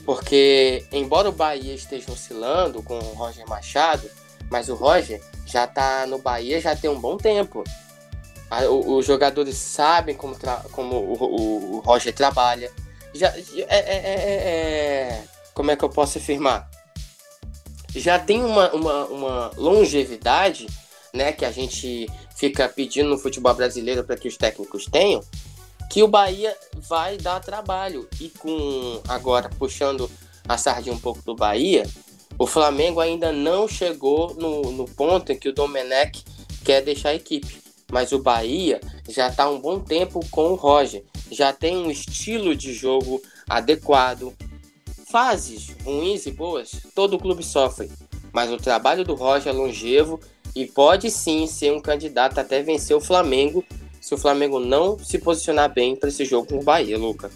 Porque, embora o Bahia esteja oscilando com o Roger Machado, mas o Roger já está no Bahia já tem um bom tempo os jogadores sabem como, como o, o, Roger trabalha. Já, é, é, é, é, como é que eu posso afirmar? Já tem uma, uma, uma longevidade né, que a gente fica pedindo no futebol brasileiro para que os técnicos tenham, que o Bahia vai dar trabalho. E com agora puxando a sardinha um pouco do Bahia, o Flamengo ainda não chegou no, no ponto em que o Domenech quer deixar a equipe mas o Bahia já está um bom tempo com o Roger, já tem um estilo de jogo adequado. Fases ruins e boas, todo clube sofre, mas o trabalho do Roger é longevo e pode sim ser um candidato até vencer o Flamengo se o Flamengo não se posicionar bem para esse jogo com o Bahia, Luca.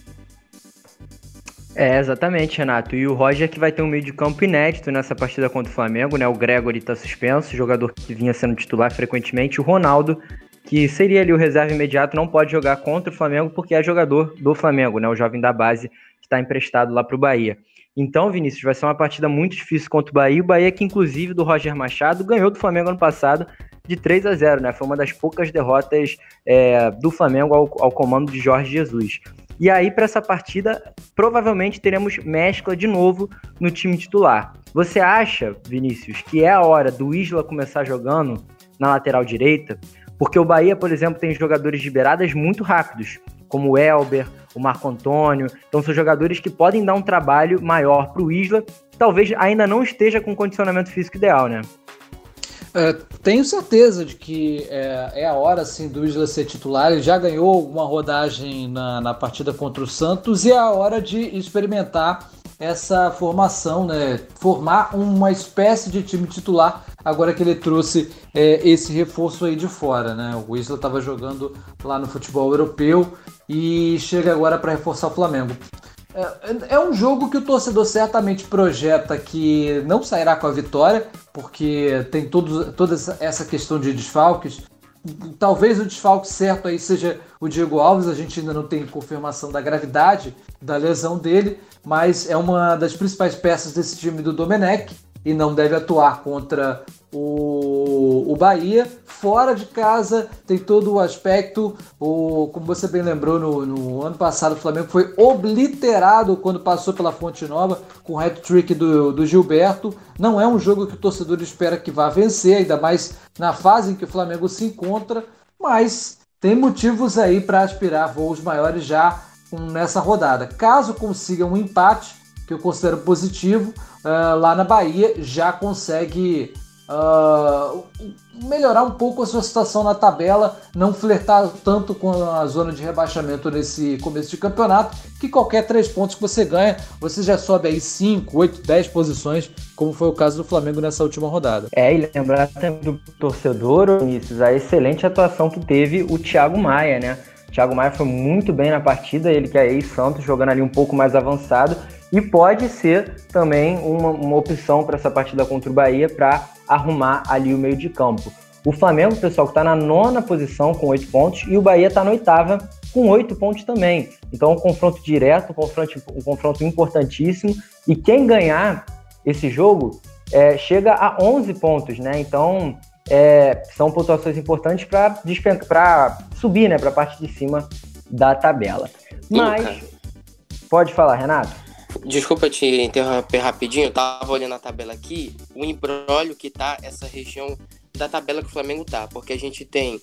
É, exatamente, Renato. E o Roger que vai ter um meio de campo inédito nessa partida contra o Flamengo, né? O Gregory tá suspenso, jogador que vinha sendo titular frequentemente. O Ronaldo, que seria ali o reserva imediato, não pode jogar contra o Flamengo porque é jogador do Flamengo, né? O jovem da base que está emprestado lá para o Bahia. Então, Vinícius, vai ser uma partida muito difícil contra o Bahia. O Bahia que, inclusive, do Roger Machado, ganhou do Flamengo ano passado de 3 a 0, né? Foi uma das poucas derrotas é, do Flamengo ao, ao comando de Jorge Jesus. E aí, para essa partida, provavelmente teremos mescla de novo no time titular. Você acha, Vinícius, que é a hora do Isla começar jogando na lateral direita? Porque o Bahia, por exemplo, tem jogadores de beiradas muito rápidos, como o Elber, o Marco Antônio. Então são jogadores que podem dar um trabalho maior para o Isla, que talvez ainda não esteja com condicionamento físico ideal, né? É, tenho certeza de que é, é, a hora assim, do Isla ser titular. Ele já ganhou uma rodagem na, na partida contra o Santos e é a hora de experimentar essa formação, né? Formar uma espécie de time titular agora que ele trouxe é, esse reforço aí de fora, né? O Isla estava jogando lá no futebol europeu e chega agora para reforçar o Flamengo. É, é, um jogo que o torcedor certamente projeta que não sairá com a vitória, porque tem todo, toda essa questão de desfalques. Talvez o desfalque certo aí seja o Diego Alves, a gente ainda não tem confirmação da gravidade da lesão dele, mas é uma das principais peças desse time do Domenech e não deve atuar contra o, o Bahia. Fora de casa tem todo o aspecto, o, como você bem lembrou, no, no ano passado o Flamengo foi obliterado quando passou pela Fonte Nova com o hat-trick do, do Gilberto. Não é um jogo que o torcedor espera que vá vencer, ainda mais na fase em que o Flamengo se encontra, mas tem motivos aí para aspirar voos maiores já nessa rodada. Caso consiga um empate, que eu considero positivo, uh, lá na Bahia já consegue uh, melhorar um pouco a sua situação na tabela, não flertar tanto com a zona de rebaixamento nesse começo de campeonato, que qualquer três pontos que você ganha, você já sobe aí 5, 8, 10 posições, como foi o caso do Flamengo nessa última rodada. É, e lembrar também do torcedor, Vinícius, a excelente atuação que teve o Thiago Maia, né? O Thiago Maia foi muito bem na partida, ele que é ex-Santos, jogando ali um pouco mais avançado, e pode ser também uma, uma opção para essa partida contra o Bahia para arrumar ali o meio de campo. O Flamengo, pessoal, que está na nona posição com oito pontos e o Bahia está na oitava com oito pontos também. Então, um confronto direto, um confronto, um confronto importantíssimo. E quem ganhar esse jogo é, chega a 11 pontos, né? Então, é, são pontuações importantes para subir né, para a parte de cima da tabela. Mas, pode falar, Renato? Desculpa te interromper rapidinho, eu tava olhando a tabela aqui, o embrólio que tá essa região da tabela que o Flamengo tá, porque a gente tem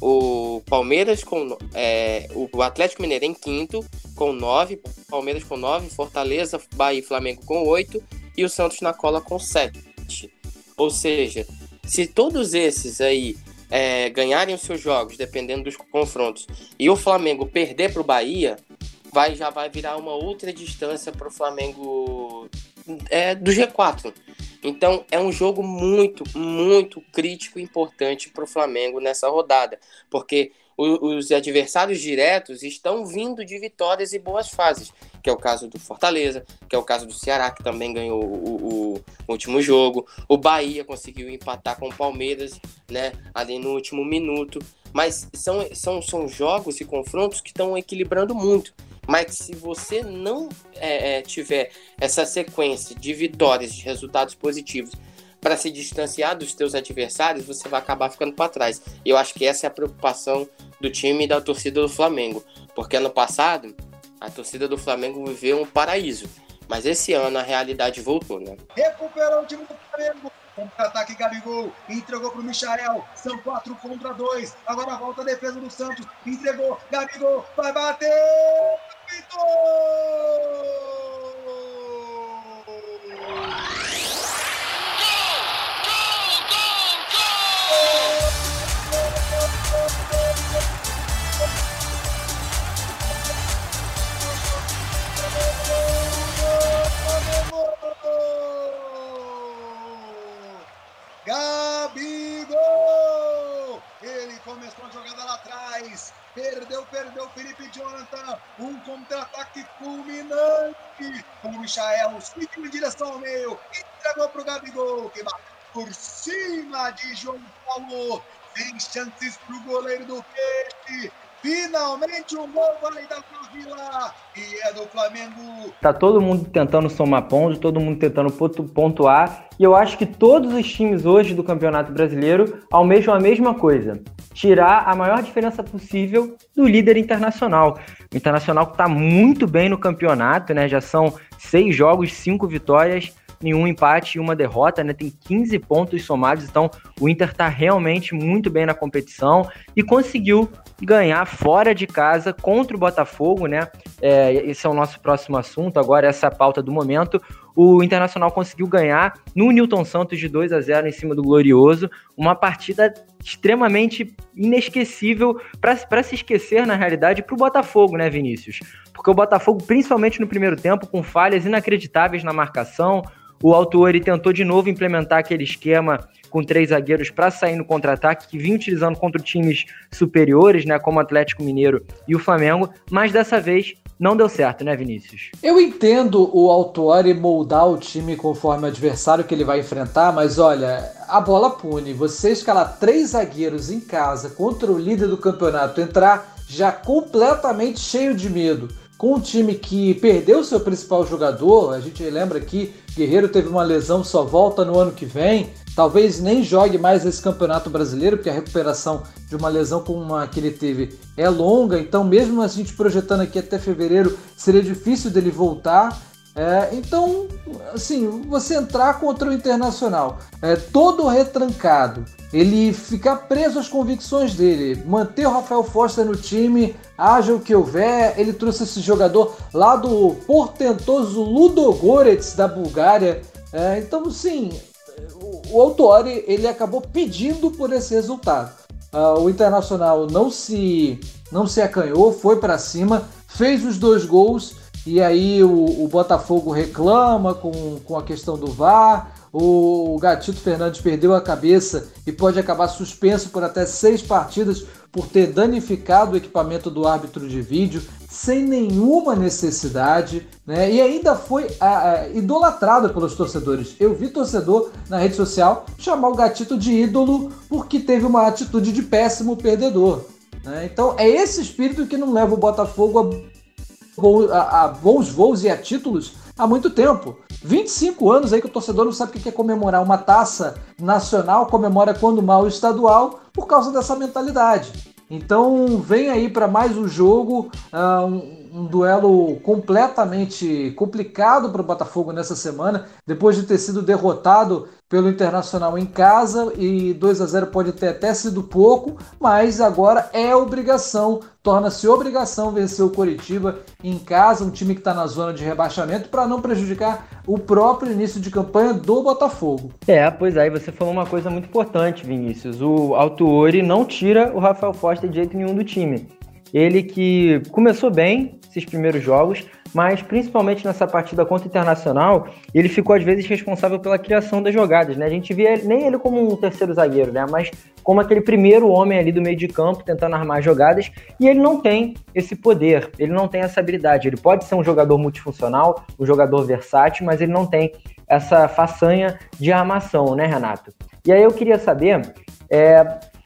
o Palmeiras com é, o Atlético Mineiro em quinto com nove, Palmeiras com nove, Fortaleza, Bahia e Flamengo com oito e o Santos na cola com sete. Ou seja, se todos esses aí é, ganharem os seus jogos, dependendo dos confrontos, e o Flamengo perder para o Bahia, vai, já vai virar uma outra distância para o Flamengo é, do G4. Então é um jogo muito, muito crítico e importante para o Flamengo nessa rodada, porque os adversários diretos estão vindo de vitórias e boas fases, que é o caso do Fortaleza, que é o caso do Ceará, que também ganhou o, o, o último jogo. O Bahia conseguiu empatar com o Palmeiras, né, ali no último minuto. Mas são, são, são jogos e confrontos que estão equilibrando muito. Mas se você não é, é, tiver essa sequência de vitórias, de resultados positivos para se distanciar dos teus adversários, você vai acabar ficando para trás. E eu acho que essa é a preocupação do time e da torcida do Flamengo, porque ano passado a torcida do Flamengo viveu um paraíso, mas esse ano a realidade voltou, né? Recuperou o time do Flamengo. Contra-ataque, Gabigol. Entregou para o Michael. São quatro contra dois. Agora volta a defesa do Santos. Entregou. Gabigol vai bater. Gabigol! Ele começou a jogada lá atrás. Perdeu, perdeu Felipe Jonathan. Um contra-ataque culminante o Michael, seguiu em direção ao meio, entregou para o Gabigol, que bateu por cima de João Paulo. Tem chances para o goleiro do Peixe. Finalmente um gol vai da Vila e é do Flamengo. Tá todo mundo tentando somar pontos, todo mundo tentando pontuar. E eu acho que todos os times hoje do Campeonato Brasileiro almejam a mesma coisa: tirar a maior diferença possível do líder internacional. O Internacional está muito bem no campeonato, né? Já são seis jogos, cinco vitórias nenhum empate e uma derrota, né? Tem 15 pontos somados, então o Inter está realmente muito bem na competição e conseguiu ganhar fora de casa contra o Botafogo, né? É, esse é o nosso próximo assunto, agora essa pauta do momento. O Internacional conseguiu ganhar no Newton Santos de 2 a 0 em cima do Glorioso, uma partida extremamente inesquecível para se esquecer na realidade para o Botafogo, né, Vinícius? Porque o Botafogo, principalmente no primeiro tempo, com falhas inacreditáveis na marcação, o Autuori tentou de novo implementar aquele esquema com três zagueiros para sair no contra-ataque, que vinha utilizando contra times superiores, né, como o Atlético Mineiro e o Flamengo, mas dessa vez não deu certo, né, Vinícius? Eu entendo o Autuori moldar o time conforme o adversário que ele vai enfrentar, mas olha, a bola pune. Você escalar três zagueiros em casa contra o líder do campeonato, entrar já completamente cheio de medo com um time que perdeu seu principal jogador, a gente lembra que Guerreiro teve uma lesão, só volta no ano que vem, talvez nem jogue mais esse campeonato brasileiro, porque a recuperação de uma lesão como a que ele teve é longa, então mesmo a gente projetando aqui até fevereiro, seria difícil dele voltar. É, então, assim, você entrar contra o Internacional é, todo retrancado, ele ficar preso às convicções dele, manter o Rafael Foster no time, haja o que houver. Ele trouxe esse jogador lá do portentoso Ludogorets da Bulgária. É, então, sim, o, Autori ele acabou pedindo por esse resultado. Uh, o Internacional não se não se acanhou, foi para cima, fez os dois gols e aí o, o, Botafogo reclama com, com a questão do VAR. O, o Gatito Fernandes perdeu a cabeça e pode acabar suspenso por até seis partidas por ter danificado o equipamento do árbitro de vídeo sem nenhuma necessidade, né? E ainda foi a, a, idolatrado pelos torcedores. Eu vi torcedor na rede social chamar o Gatito de ídolo porque teve uma atitude de péssimo perdedor. Né? Então é esse espírito que não leva o Botafogo a a, a bons voos e a títulos há muito tempo. 25 anos aí que o torcedor não sabe o que é comemorar uma taça nacional, comemora quando mal estadual, por causa dessa mentalidade. Então vem aí para mais um jogo, uh, um, um, duelo completamente complicado para o Botafogo nessa semana, depois de ter sido derrotado pelo Internacional em casa e 2 a 0 pode ter até sido pouco, mas agora é obrigação, torna-se obrigação vencer o Coritiba em casa, um time que está na zona de rebaixamento, para não prejudicar o próprio início de campanha do Botafogo. É, pois aí você falou uma coisa muito importante, Vinícius. O Altuori não tira o Rafael Foster de jeito nenhum do time. Ele que começou bem esses primeiros jogos, mas principalmente nessa partida contra o Internacional, ele ficou às vezes responsável pela criação das jogadas, né? A gente via nem ele como um terceiro zagueiro, né? Mas como aquele primeiro homem ali do meio de campo tentando armar jogadas, e ele não tem esse poder, ele não tem essa habilidade. Ele pode ser um jogador multifuncional, um jogador versátil, mas ele não tem essa façanha de armação, né, Renato? E aí eu queria saber é,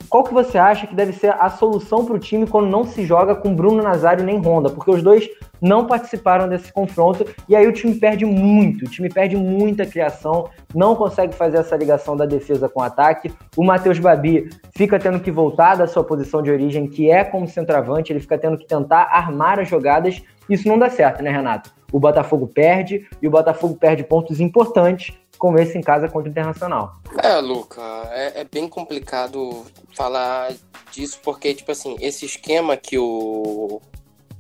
qual que você acha que deve ser a solução para o time quando não se joga com Bruno Nazário nem Honda? Porque os dois não participaram desse confronto e aí o time perde muito, o time perde muita criação, não consegue fazer essa ligação da defesa com o ataque. O Matheus Babi fica tendo que voltar da sua posição de origem, que é como centroavante, ele fica tendo que tentar armar as jogadas. Isso não dá certo, né, Renato? O Botafogo perde e o Botafogo perde pontos importantes como em casa contra o Internacional. É, Luca, é, é, bem complicado falar disso, porque, tipo assim, esse esquema que o,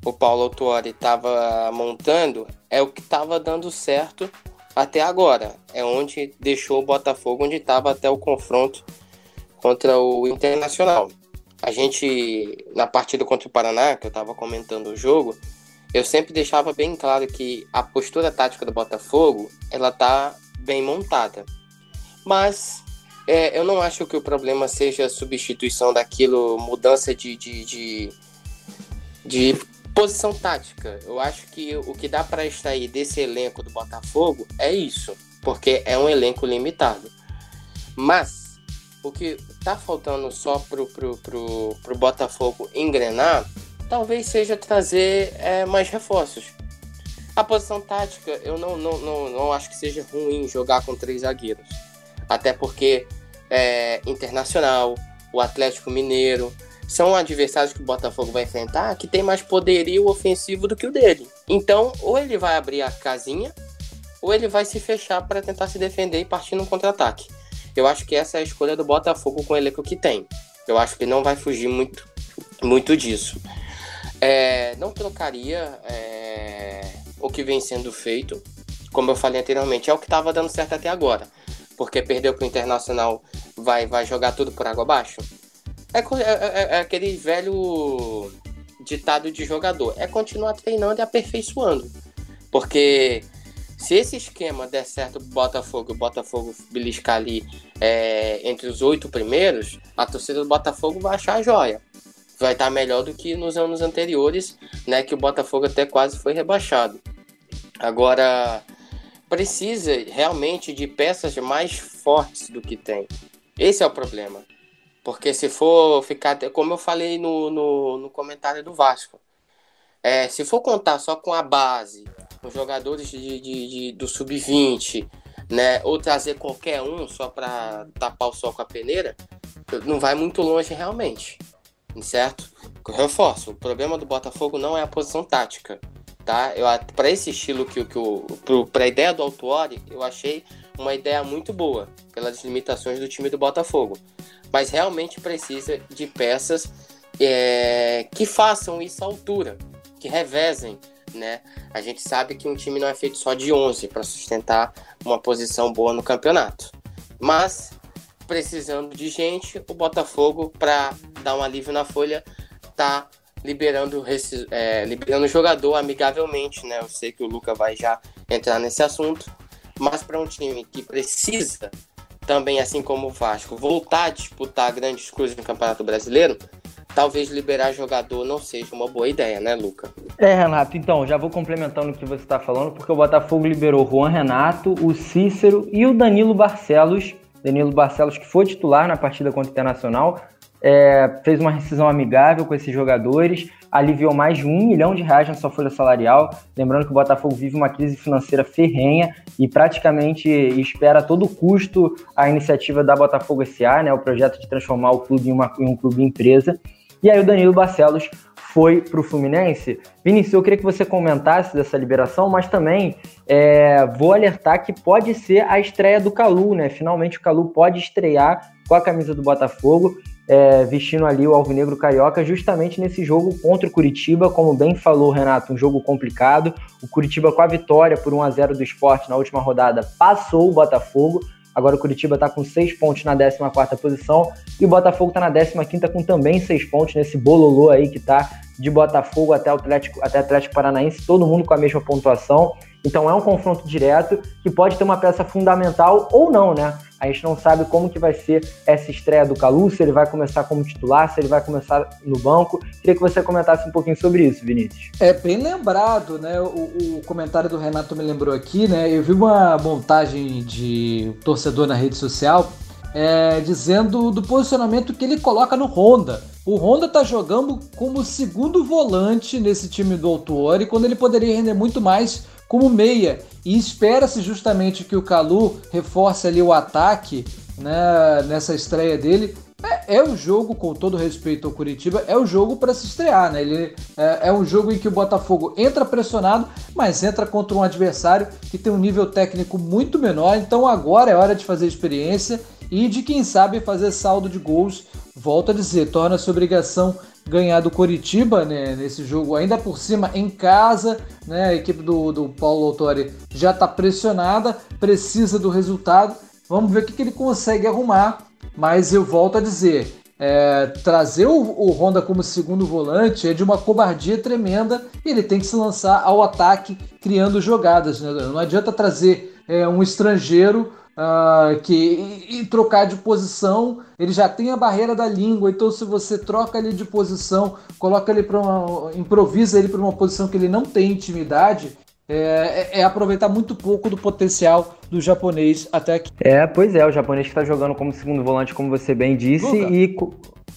o Paulo Autuori estava montando é o que estava dando certo até agora. É onde deixou o Botafogo, onde estava até o confronto contra o Internacional. A gente, na partida contra o Paraná, que eu estava comentando o jogo, eu sempre deixava bem claro que a postura tática do Botafogo, ela tá bem montada. Mas é, eu não acho que o problema seja a substituição daquilo, mudança de, de, de, de Posição tática, eu acho que o que dá para extrair desse elenco do Botafogo é isso, porque é um elenco limitado. Mas o que tá faltando só pro, pro, pro, pro Botafogo engrenar, talvez seja trazer é, mais reforços. A posição tática, eu não, não, não, não acho que seja ruim jogar com três zagueiros. Até porque é, Internacional, o Atlético Mineiro, são adversários que o Botafogo vai enfrentar que tem mais poderio ofensivo do que o dele. Então, ou ele vai abrir a casinha, ou ele vai se fechar para tentar se defender e partir no contra-ataque. Eu acho que essa é a escolha do Botafogo com o elenco que tem. Eu acho que não vai fugir muito, muito disso. É, não trocaria é, o que vem sendo feito. Como eu falei anteriormente, é o que estava dando certo até agora. Porque perdeu para o Internacional, vai, vai jogar tudo por água abaixo. É, é, é, é, aquele velho ditado de jogador. É continuar treinando e aperfeiçoando. Porque se esse esquema der certo pro Botafogo, o Botafogo beliscar ali é, entre os oito primeiros, a torcida do Botafogo vai achar a joia. Vai estar melhor do que nos anos anteriores, né? Que o Botafogo até quase foi rebaixado. Agora, precisa realmente de peças mais fortes do que tem. Esse é o problema. Porque se for ficar, como eu falei no, no, no comentário do Vasco, é, se for contar só com a base, os jogadores de, de, de do sub-20, né, ou trazer qualquer um só para tapar o sol com a peneira, não vai muito longe realmente, certo? Eu reforço, o problema do Botafogo não é a posição tática, tá? Eu para esse estilo que, que o para a ideia do Autuori, eu achei uma ideia muito boa pelas limitações do time do Botafogo mas realmente precisa de peças é, que façam isso à altura, que revezem, né? A gente sabe que um time não é feito só de 11 para sustentar uma posição boa no campeonato, mas precisando de gente, o Botafogo para dar um alívio na folha tá liberando é, liberando o jogador amigavelmente, né? Eu sei que o Luca vai já entrar nesse assunto, mas para um time que precisa também, assim como o Vasco, voltar a disputar grandes coisas no Campeonato Brasileiro, talvez liberar jogador não seja uma boa ideia, né, Luca? É, Renato, então, já vou complementando o que você está falando, porque o Botafogo liberou Juan Renato, o Cícero e o Danilo Barcelos. Danilo Barcelos, que foi titular na partida contra o Internacional, é, fez uma rescisão amigável com esses jogadores, aliviou mais de um milhão de reais na sua folha salarial. Lembrando que o Botafogo vive uma crise financeira ferrenha e praticamente espera a todo custo a iniciativa da Botafogo SA, né, o projeto de transformar o clube em, uma, em um clube empresa. E aí o Danilo Barcelos foi para o Fluminense. Vinícius, eu queria que você comentasse dessa liberação, mas também é, vou alertar que pode ser a estreia do Calu, né? Finalmente o Calu pode estrear com a camisa do Botafogo é, vestindo ali o Alvinegro Carioca, justamente nesse jogo contra o Curitiba, como bem falou Renato, um jogo complicado. O Curitiba com a vitória por 1 a 0 do esporte na última rodada passou o Botafogo. Agora o Curitiba está com 6 pontos na 14 posição e o Botafogo está na 15 com também 6 pontos nesse bololô aí que está de Botafogo até Atlético, até Atlético Paranaense, todo mundo com a mesma pontuação. Então é um confronto direto que pode ter uma peça fundamental ou não, né? A gente não sabe como que vai ser essa estreia do Calu, se ele vai começar como titular, se ele vai começar no banco. Queria que você comentasse um pouquinho sobre isso, Vinícius. É bem lembrado, né? O, o comentário do Renato me lembrou aqui, né? Eu vi uma montagem de torcedor na rede social é, dizendo do posicionamento que ele coloca no Honda. O Honda tá jogando como segundo volante nesse time do Autuori, quando ele poderia render muito mais como meia. E espera-se justamente que o Calu reforce ali o ataque né, nessa estreia dele. É, é o jogo, com todo respeito ao Curitiba, é o jogo para se estrear, né? Ele é, é, um jogo em que o Botafogo entra pressionado, mas entra contra um adversário que tem um nível técnico muito menor. Então agora é hora de fazer experiência e de quem sabe fazer saldo de gols. Volto a dizer, torna-se obrigação ganhar do Coritiba né, nesse jogo, ainda por cima em casa. Né, a equipe do, do Paulo Autori já está pressionada, precisa do resultado. Vamos ver o que, que ele consegue arrumar. Mas eu volto a dizer: é, trazer o, o, Honda como segundo volante é de uma cobardia tremenda e ele tem que se lançar ao ataque criando jogadas. Né? Não adianta trazer é, um estrangeiro uh, que e, e, trocar de posição, ele já tem a barreira da língua, então se você troca ele de posição, coloca ele para uma. improvisa ele para uma posição que ele não tem intimidade, é, é, é, aproveitar muito pouco do potencial do japonês até aqui. É, pois é, o japonês que está jogando como segundo volante, como você bem disse, e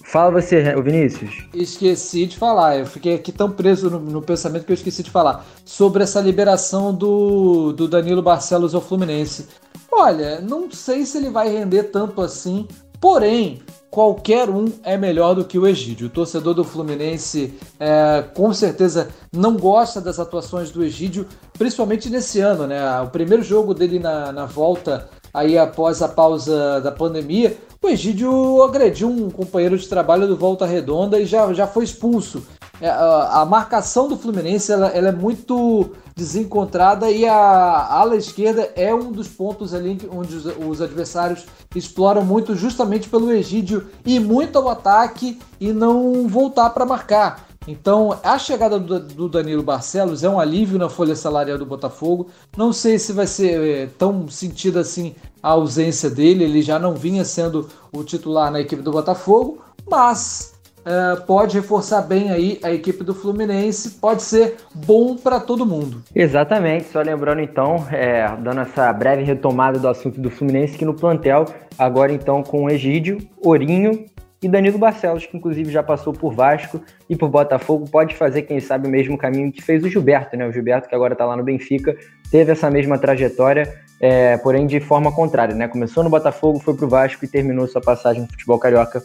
fala você, o Vinícius. Esqueci de falar, eu fiquei aqui tão preso no, no, pensamento que eu esqueci de falar sobre essa liberação do, do Danilo Barcelos ao Fluminense. Olha, não sei se ele vai render tanto assim, porém, qualquer um é melhor do que o Egídio. O torcedor do Fluminense é, com certeza não gosta das atuações do Egídio, principalmente nesse ano, né? O primeiro jogo dele na, na volta aí após a pausa da pandemia, o Egídio agrediu um companheiro de trabalho do Volta Redonda e já, já foi expulso. É, a, a marcação do Fluminense ela, ela é muito desencontrada e a ala esquerda é um dos pontos ali onde os, os, adversários exploram muito justamente pelo Egídio ir muito ao ataque e não voltar para marcar. Então, a chegada do, do, Danilo Barcelos é um alívio na folha salarial do Botafogo. Não sei se vai ser é, tão sentida assim a ausência dele, ele já não vinha sendo o titular na equipe do Botafogo, mas é, pode reforçar bem aí a equipe do Fluminense, pode ser bom para todo mundo. Exatamente, só lembrando então, é, dando essa breve retomada do assunto do Fluminense, que no plantel, agora então com Egídio, Ourinho e Danilo Barcelos, que inclusive já passou por Vasco e por Botafogo, pode fazer, quem sabe, o mesmo caminho que fez o Gilberto, né? O Gilberto, que agora está lá no Benfica, teve essa mesma trajetória, é, porém de forma contrária, né? Começou no Botafogo, foi para o Vasco e terminou sua passagem no futebol carioca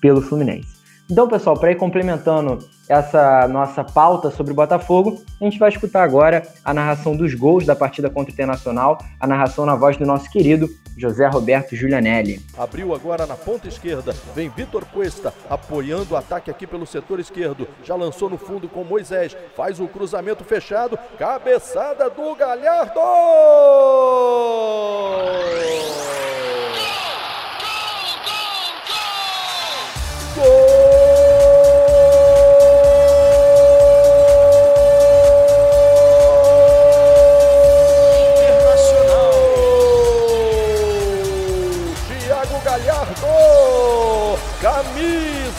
pelo Fluminense. Então, pessoal, para ir complementando essa nossa pauta sobre o Botafogo, a gente vai escutar agora a narração dos gols da partida contra o Internacional, a narração na voz do nosso querido José Roberto Giulianelli. Abriu agora na ponta esquerda, vem Vitor Cuesta apoiando o ataque aqui pelo setor esquerdo. Já lançou no fundo com Moisés, faz o cruzamento fechado, cabeçada do Galhardo!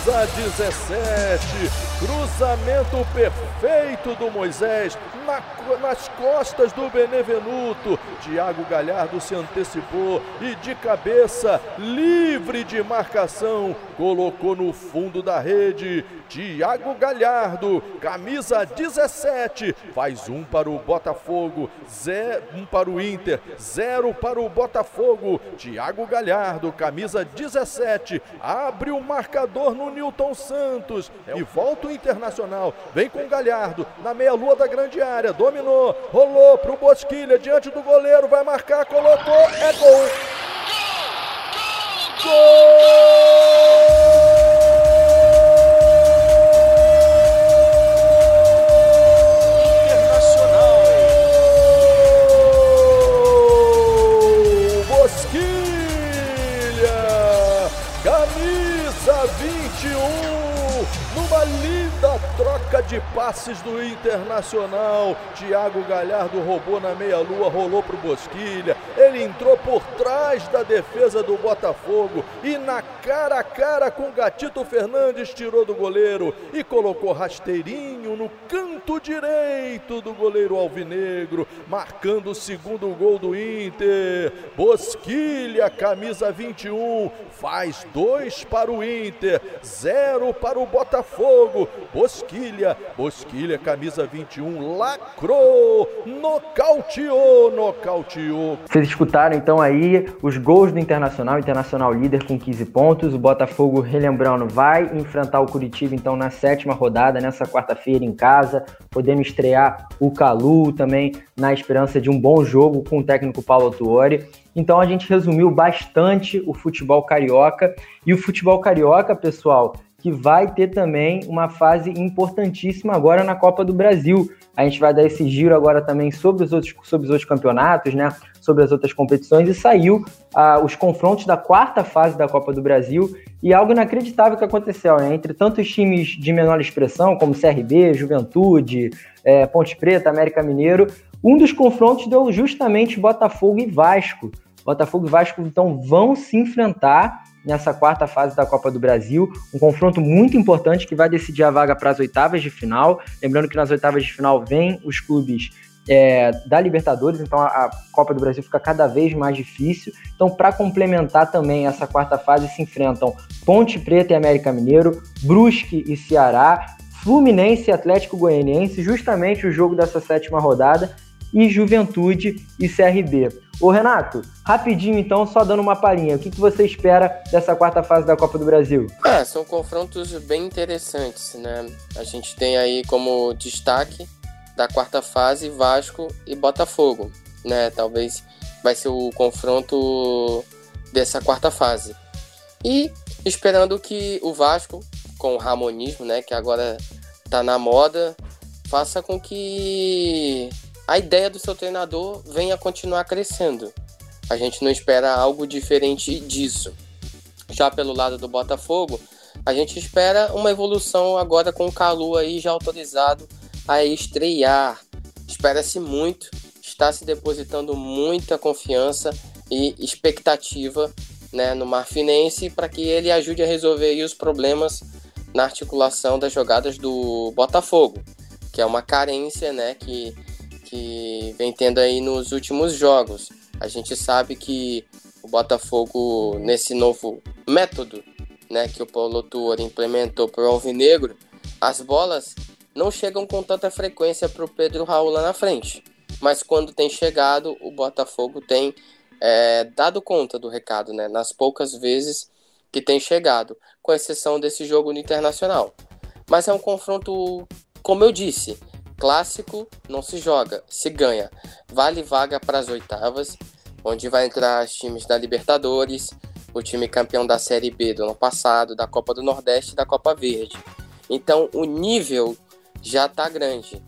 Camisa 17, cruzamento perfeito do Moisés na, nas costas do Benevenuto. Thiago Galhardo se antecipou e de cabeça, livre de marcação, colocou no fundo da rede. Thiago Galhardo, camisa 17, faz um para o Botafogo, zero, um para o Inter, zero para o Botafogo. Thiago Galhardo, camisa 17, abre o marcador no Newton Santos e volta o Internacional. Vem com Galhardo na meia-lua da grande área, dominou, rolou para o Bosquilha diante do goleiro, vai marcar, colocou, é gol. Gol! De passes do Internacional. Thiago Galhardo roubou na meia-lua, rolou para o Bosquilha. Ele entrou por trás da defesa do Botafogo e na cara a cara com Gatito Fernandes tirou do goleiro e colocou rasteirinho no canto direito do goleiro Alvinegro, marcando o segundo gol do Inter. Bosquilha, camisa 21, faz dois para o Inter, zero para o Botafogo. Bosquilha Bosquilha, camisa 21, lacrou, nocauteou, nocauteou. Escutaram então aí os gols do Internacional, Internacional líder com 15 pontos. O Botafogo, relembrando, vai enfrentar o Curitiba então na sétima rodada, nessa quarta-feira em casa, podendo estrear o Calu também na esperança de um bom jogo com o técnico Paulo Tuori. Então a gente resumiu bastante o futebol carioca. E o futebol carioca, pessoal, que vai ter também uma fase importantíssima agora na Copa do Brasil. A gente vai dar esse giro agora também sobre os outros, sobre os outros campeonatos, né? Sobre as outras competições e saiu ah, os confrontos da quarta fase da Copa do Brasil e algo inacreditável que aconteceu, né? Entre tantos times de menor expressão, como CRB, Juventude, é, Ponte Preta, América Mineiro, um dos confrontos deu justamente Botafogo e Vasco. Botafogo e Vasco então vão se enfrentar nessa quarta fase da Copa do Brasil, um confronto muito importante que vai decidir a vaga para as oitavas de final. Lembrando que nas oitavas de final vem os clubes é, da Libertadores, então a, a, Copa do Brasil fica cada vez mais difícil. Então, para complementar também essa quarta fase, se enfrentam Ponte Preta e América Mineiro, Brusque e Ceará, Fluminense e Atlético Goianiense, justamente o jogo dessa sétima rodada, e Juventude e CRB. Ô Renato, rapidinho então, só dando uma palhinha, o que, que você espera dessa quarta fase da Copa do Brasil? É, são confrontos bem interessantes, né? A gente tem aí como destaque da quarta fase Vasco e Botafogo, né? Talvez vai ser o confronto dessa quarta fase. E esperando que o Vasco, com o Ramonismo, né, que agora tá na moda, faça com que a ideia do seu treinador venha continuar crescendo. A gente não espera algo diferente disso. Já pelo lado do Botafogo, a gente espera uma evolução agora com o Calu aí já autorizado a estrear. Espera-se muito, está se depositando muita confiança e expectativa né, no Marfinense para que ele ajude a resolver os problemas na articulação das jogadas do Botafogo, que é uma carência né, que que vem tendo aí nos últimos jogos. A gente sabe que o Botafogo, nesse novo método né, que o Paulo Tuor implementou para o Alvinegro, as bolas não chegam com tanta frequência para o Pedro Raul lá na frente. Mas quando tem chegado, o Botafogo tem é, dado conta do recado, né? Nas poucas vezes que tem chegado, com exceção desse jogo no Internacional. Mas é um confronto, como eu disse, Clássico não se joga, se ganha. Vale vaga para as oitavas, onde vai entrar os times da Libertadores, o time campeão da Série B do ano passado, da Copa do Nordeste e da Copa Verde. Então o nível já está grande.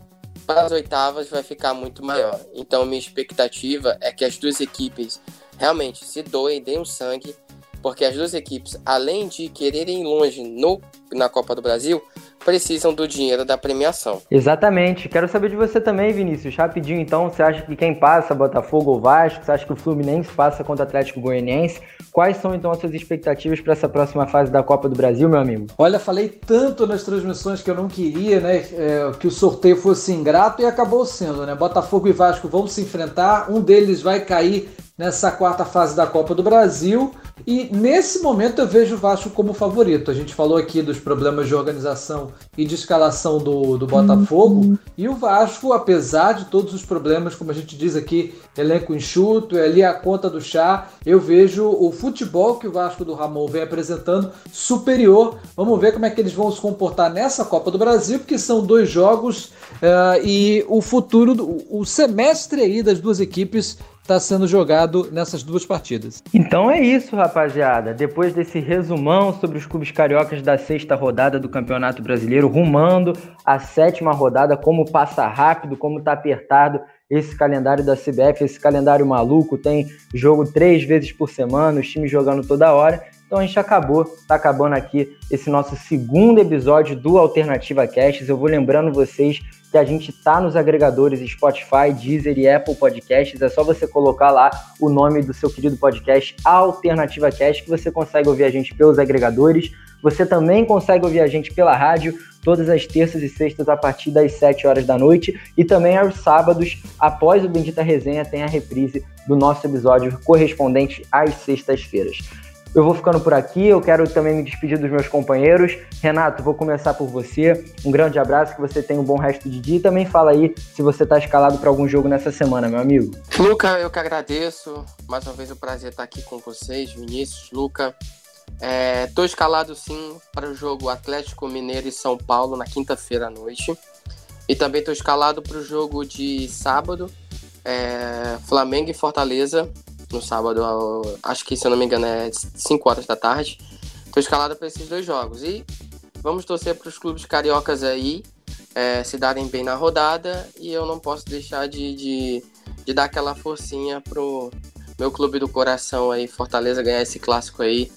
Para as oitavas vai ficar muito maior. Então minha expectativa é que as duas equipes realmente se doem, deem o sangue, porque as duas equipes, além de quererem ir longe no, na Copa do Brasil, precisam do dinheiro da premiação. Exatamente. Quero saber de você também, Vinícius. Rapidinho, então, você acha que quem passa, Botafogo ou Vasco? Você acha que o Fluminense passa contra o Atlético Goianiense? Quais são, então, as suas expectativas para essa próxima fase da Copa do Brasil, meu amigo? Olha, falei tanto nas transmissões que eu não queria, né, é, que o sorteio fosse ingrato e acabou sendo, né? Botafogo e Vasco vão se enfrentar, um deles vai cair nessa quarta fase da Copa do Brasil. E nesse momento eu vejo o Vasco como favorito. A gente falou aqui dos problemas de organização e de escalação do, do Botafogo. Uhum. E o Vasco, apesar de todos os problemas, como a gente diz aqui, elenco enxuto, é ali a conta do chá, eu vejo o futebol que o Vasco do Ramon vem apresentando superior. Vamos ver como é que eles vão se comportar nessa Copa do Brasil, porque são dois jogos uh, e o futuro, o semestre aí das duas equipes está sendo jogado nessas duas partidas. Então é isso, rapaziada. Depois desse resumão sobre os clubes cariocas da sexta rodada do Campeonato Brasileiro, rumando a sétima rodada, como passa rápido, como tá apertado esse calendário da CBF, esse calendário maluco, tem jogo três vezes por semana, os times jogando toda hora. Então a gente acabou, tá acabando aqui esse nosso segundo episódio do Alternativa Casts. Eu vou lembrando vocês que a gente tá nos agregadores Spotify, Deezer e Apple Podcasts. É só você colocar lá o nome do seu querido podcast Alternativa Cast que você consegue ouvir a gente pelos agregadores. Você também consegue ouvir a gente pela rádio todas as terças e sextas a partir das 7 horas da noite e também aos sábados, após o Bendita Resenha, tem a reprise do nosso episódio correspondente às sextas-feiras. Eu vou ficando por aqui, eu quero também me despedir dos meus companheiros. Renato, vou começar por você. Um grande abraço, que você tenha um bom resto de dia e também fala aí se você está escalado para algum jogo nessa semana, meu amigo. Luca, eu que agradeço. Mais uma vez o um prazer estar aqui com vocês, Vinícius, Luca. Estou é, escalado sim para o jogo Atlético Mineiro e São Paulo na quinta-feira à noite. E também estou escalado para o jogo de sábado, é, Flamengo e Fortaleza, no sábado, acho que se eu não me engano é 5 horas da tarde. Estou escalado para esses dois jogos. E vamos torcer para os clubes cariocas aí é, se darem bem na rodada. E eu não posso deixar de, de, de dar aquela forcinha pro meu clube do coração aí, Fortaleza, ganhar esse clássico aí.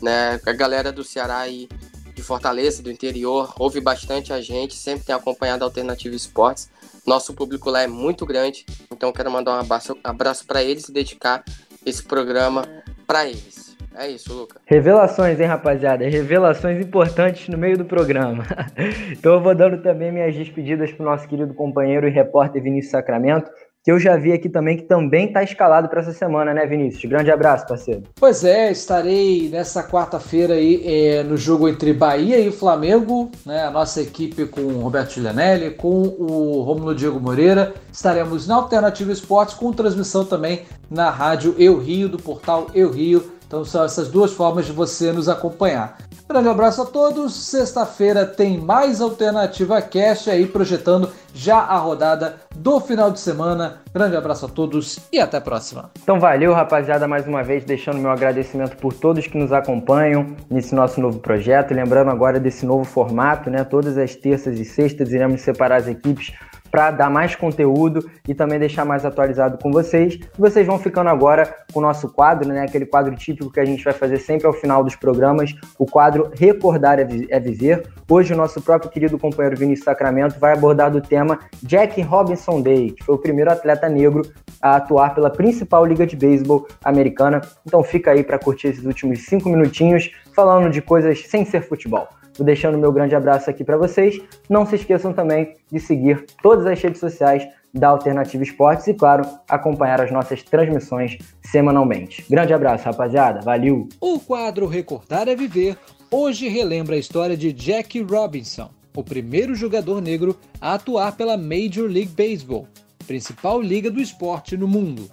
Né? A galera do Ceará aí, de Fortaleza, do interior, ouve bastante a gente, sempre tem acompanhado a Alternativa Esportes. Nosso público lá é muito grande, então quero mandar um abraço, abraço para eles e dedicar esse programa para eles. É isso, Luca. Revelações, hein, rapaziada? Revelações importantes no meio do programa. então eu vou dando também minhas despedidas para o nosso querido companheiro e repórter Vinícius Sacramento que eu já vi aqui também, que também está escalado para essa semana, né, Vinícius? Grande abraço, parceiro. Pois é, estarei nessa quarta-feira aí é, no jogo entre Bahia e Flamengo, né? A nossa equipe com o Roberto Giulianelli, com o Romulo Diego Moreira. Estaremos na Alternativa Esportes com transmissão também na rádio Eu Rio, do portal Eu Rio. Então são essas duas formas de você nos acompanhar. Grande abraço a todos. Sexta-feira tem mais Alternativa Cast aí projetando já a rodada do final de semana. Grande abraço a todos e até a próxima. Então valeu, rapaziada, mais uma vez deixando meu agradecimento por todos que nos acompanham nesse nosso novo projeto. Lembrando agora desse novo formato, né? Todas as terças e sextas iremos separar as equipes para dar mais conteúdo e também deixar mais atualizado com vocês. Vocês vão ficando agora com o nosso quadro, né? Aquele quadro típico que a gente vai fazer sempre ao final dos programas, o quadro Recordar é, é Viver. Hoje o nosso próprio querido companheiro Vinícius Sacramento vai abordar do tema Jack Robinson Day, que foi o primeiro atleta negro a atuar pela principal liga de beisebol americana. Então fica aí para curtir esses últimos cinco minutinhos falando de coisas sem ser futebol. Vou deixando meu grande abraço aqui para vocês. Não se esqueçam também de seguir todas as redes sociais da Alternativa Esportes e, claro, acompanhar as nossas transmissões semanalmente. Grande abraço, rapaziada. Valeu! O quadro Recordar é Viver hoje relembra a história de Jack Robinson, o primeiro jogador negro a atuar pela Major League Baseball, principal liga do esporte no mundo.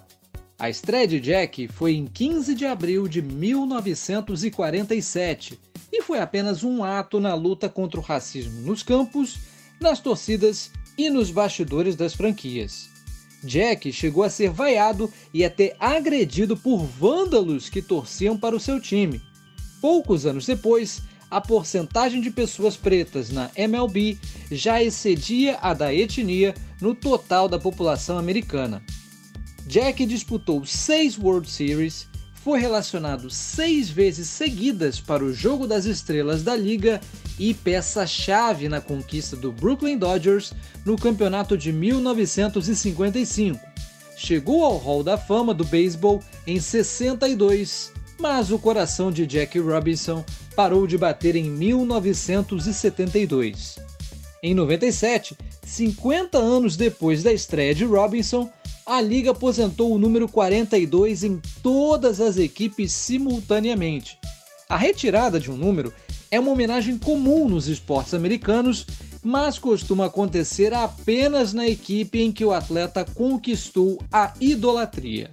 A estreia de Jack foi em 15 de abril de 1947 e foi apenas um ato na luta contra o racismo nos campos, nas torcidas e nos bastidores das franquias. Jack chegou a ser vaiado e até agredido por vândalos que torciam para o seu time. Poucos anos depois, a porcentagem de pessoas pretas na MLB já excedia a da etnia no total da população americana. Jack disputou seis World Series, foi relacionado seis vezes seguidas para o Jogo das Estrelas da Liga e peça-chave na conquista do Brooklyn Dodgers no campeonato de 1955. Chegou ao Hall da Fama do beisebol em 62, mas o coração de Jack Robinson parou de bater em 1972. Em 97, 50 anos depois da estreia de Robinson, a liga aposentou o número 42 em todas as equipes simultaneamente. A retirada de um número é uma homenagem comum nos esportes americanos, mas costuma acontecer apenas na equipe em que o atleta conquistou a idolatria.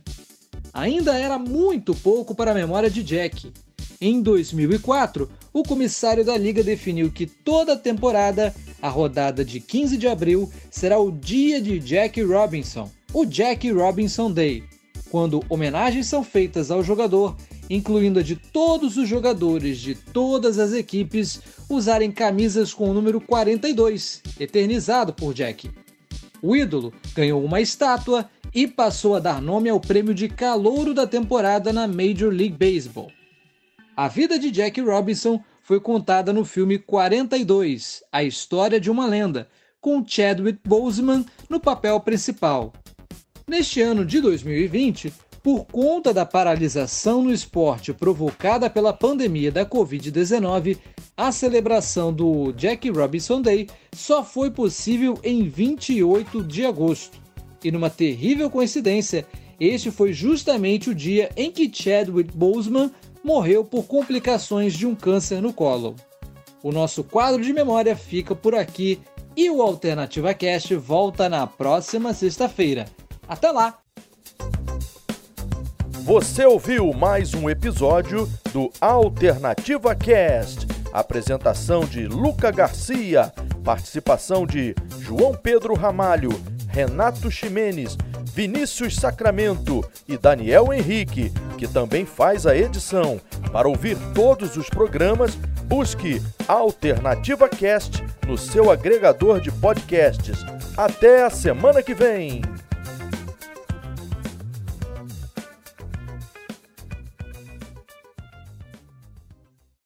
Ainda era muito pouco para a memória de Jack. Em 2004, o comissário da liga definiu que toda temporada, a rodada de 15 de abril, será o dia de Jack Robinson, o Jack Robinson Day, quando homenagens são feitas ao jogador, incluindo a de todos os jogadores de todas as equipes usarem camisas com o número 42, eternizado por Jack. O ídolo ganhou uma estátua e passou a dar nome ao prêmio de calouro da temporada na Major League Baseball. A vida de Jack Robinson foi contada no filme 42, A História de uma Lenda, com Chadwick Boseman no papel principal. Neste ano de 2020, por conta da paralisação no esporte provocada pela pandemia da Covid-19, a celebração do Jack Robinson Day só foi possível em 28 de agosto. E numa terrível coincidência, este foi justamente o dia em que Chadwick Boseman morreu por complicações de um câncer no colo. O nosso quadro de memória fica por aqui e o Alternativa Cast volta na próxima sexta-feira. Até lá! Você ouviu mais um episódio do Alternativa Cast. Apresentação de Luca Garcia, participação de João Pedro Ramalho, Renato Ximenes, Vinícius Sacramento e Daniel Henrique, que também faz a edição. Para ouvir todos os programas, busque Alternativa Cast no seu agregador de podcasts. Até a semana que vem!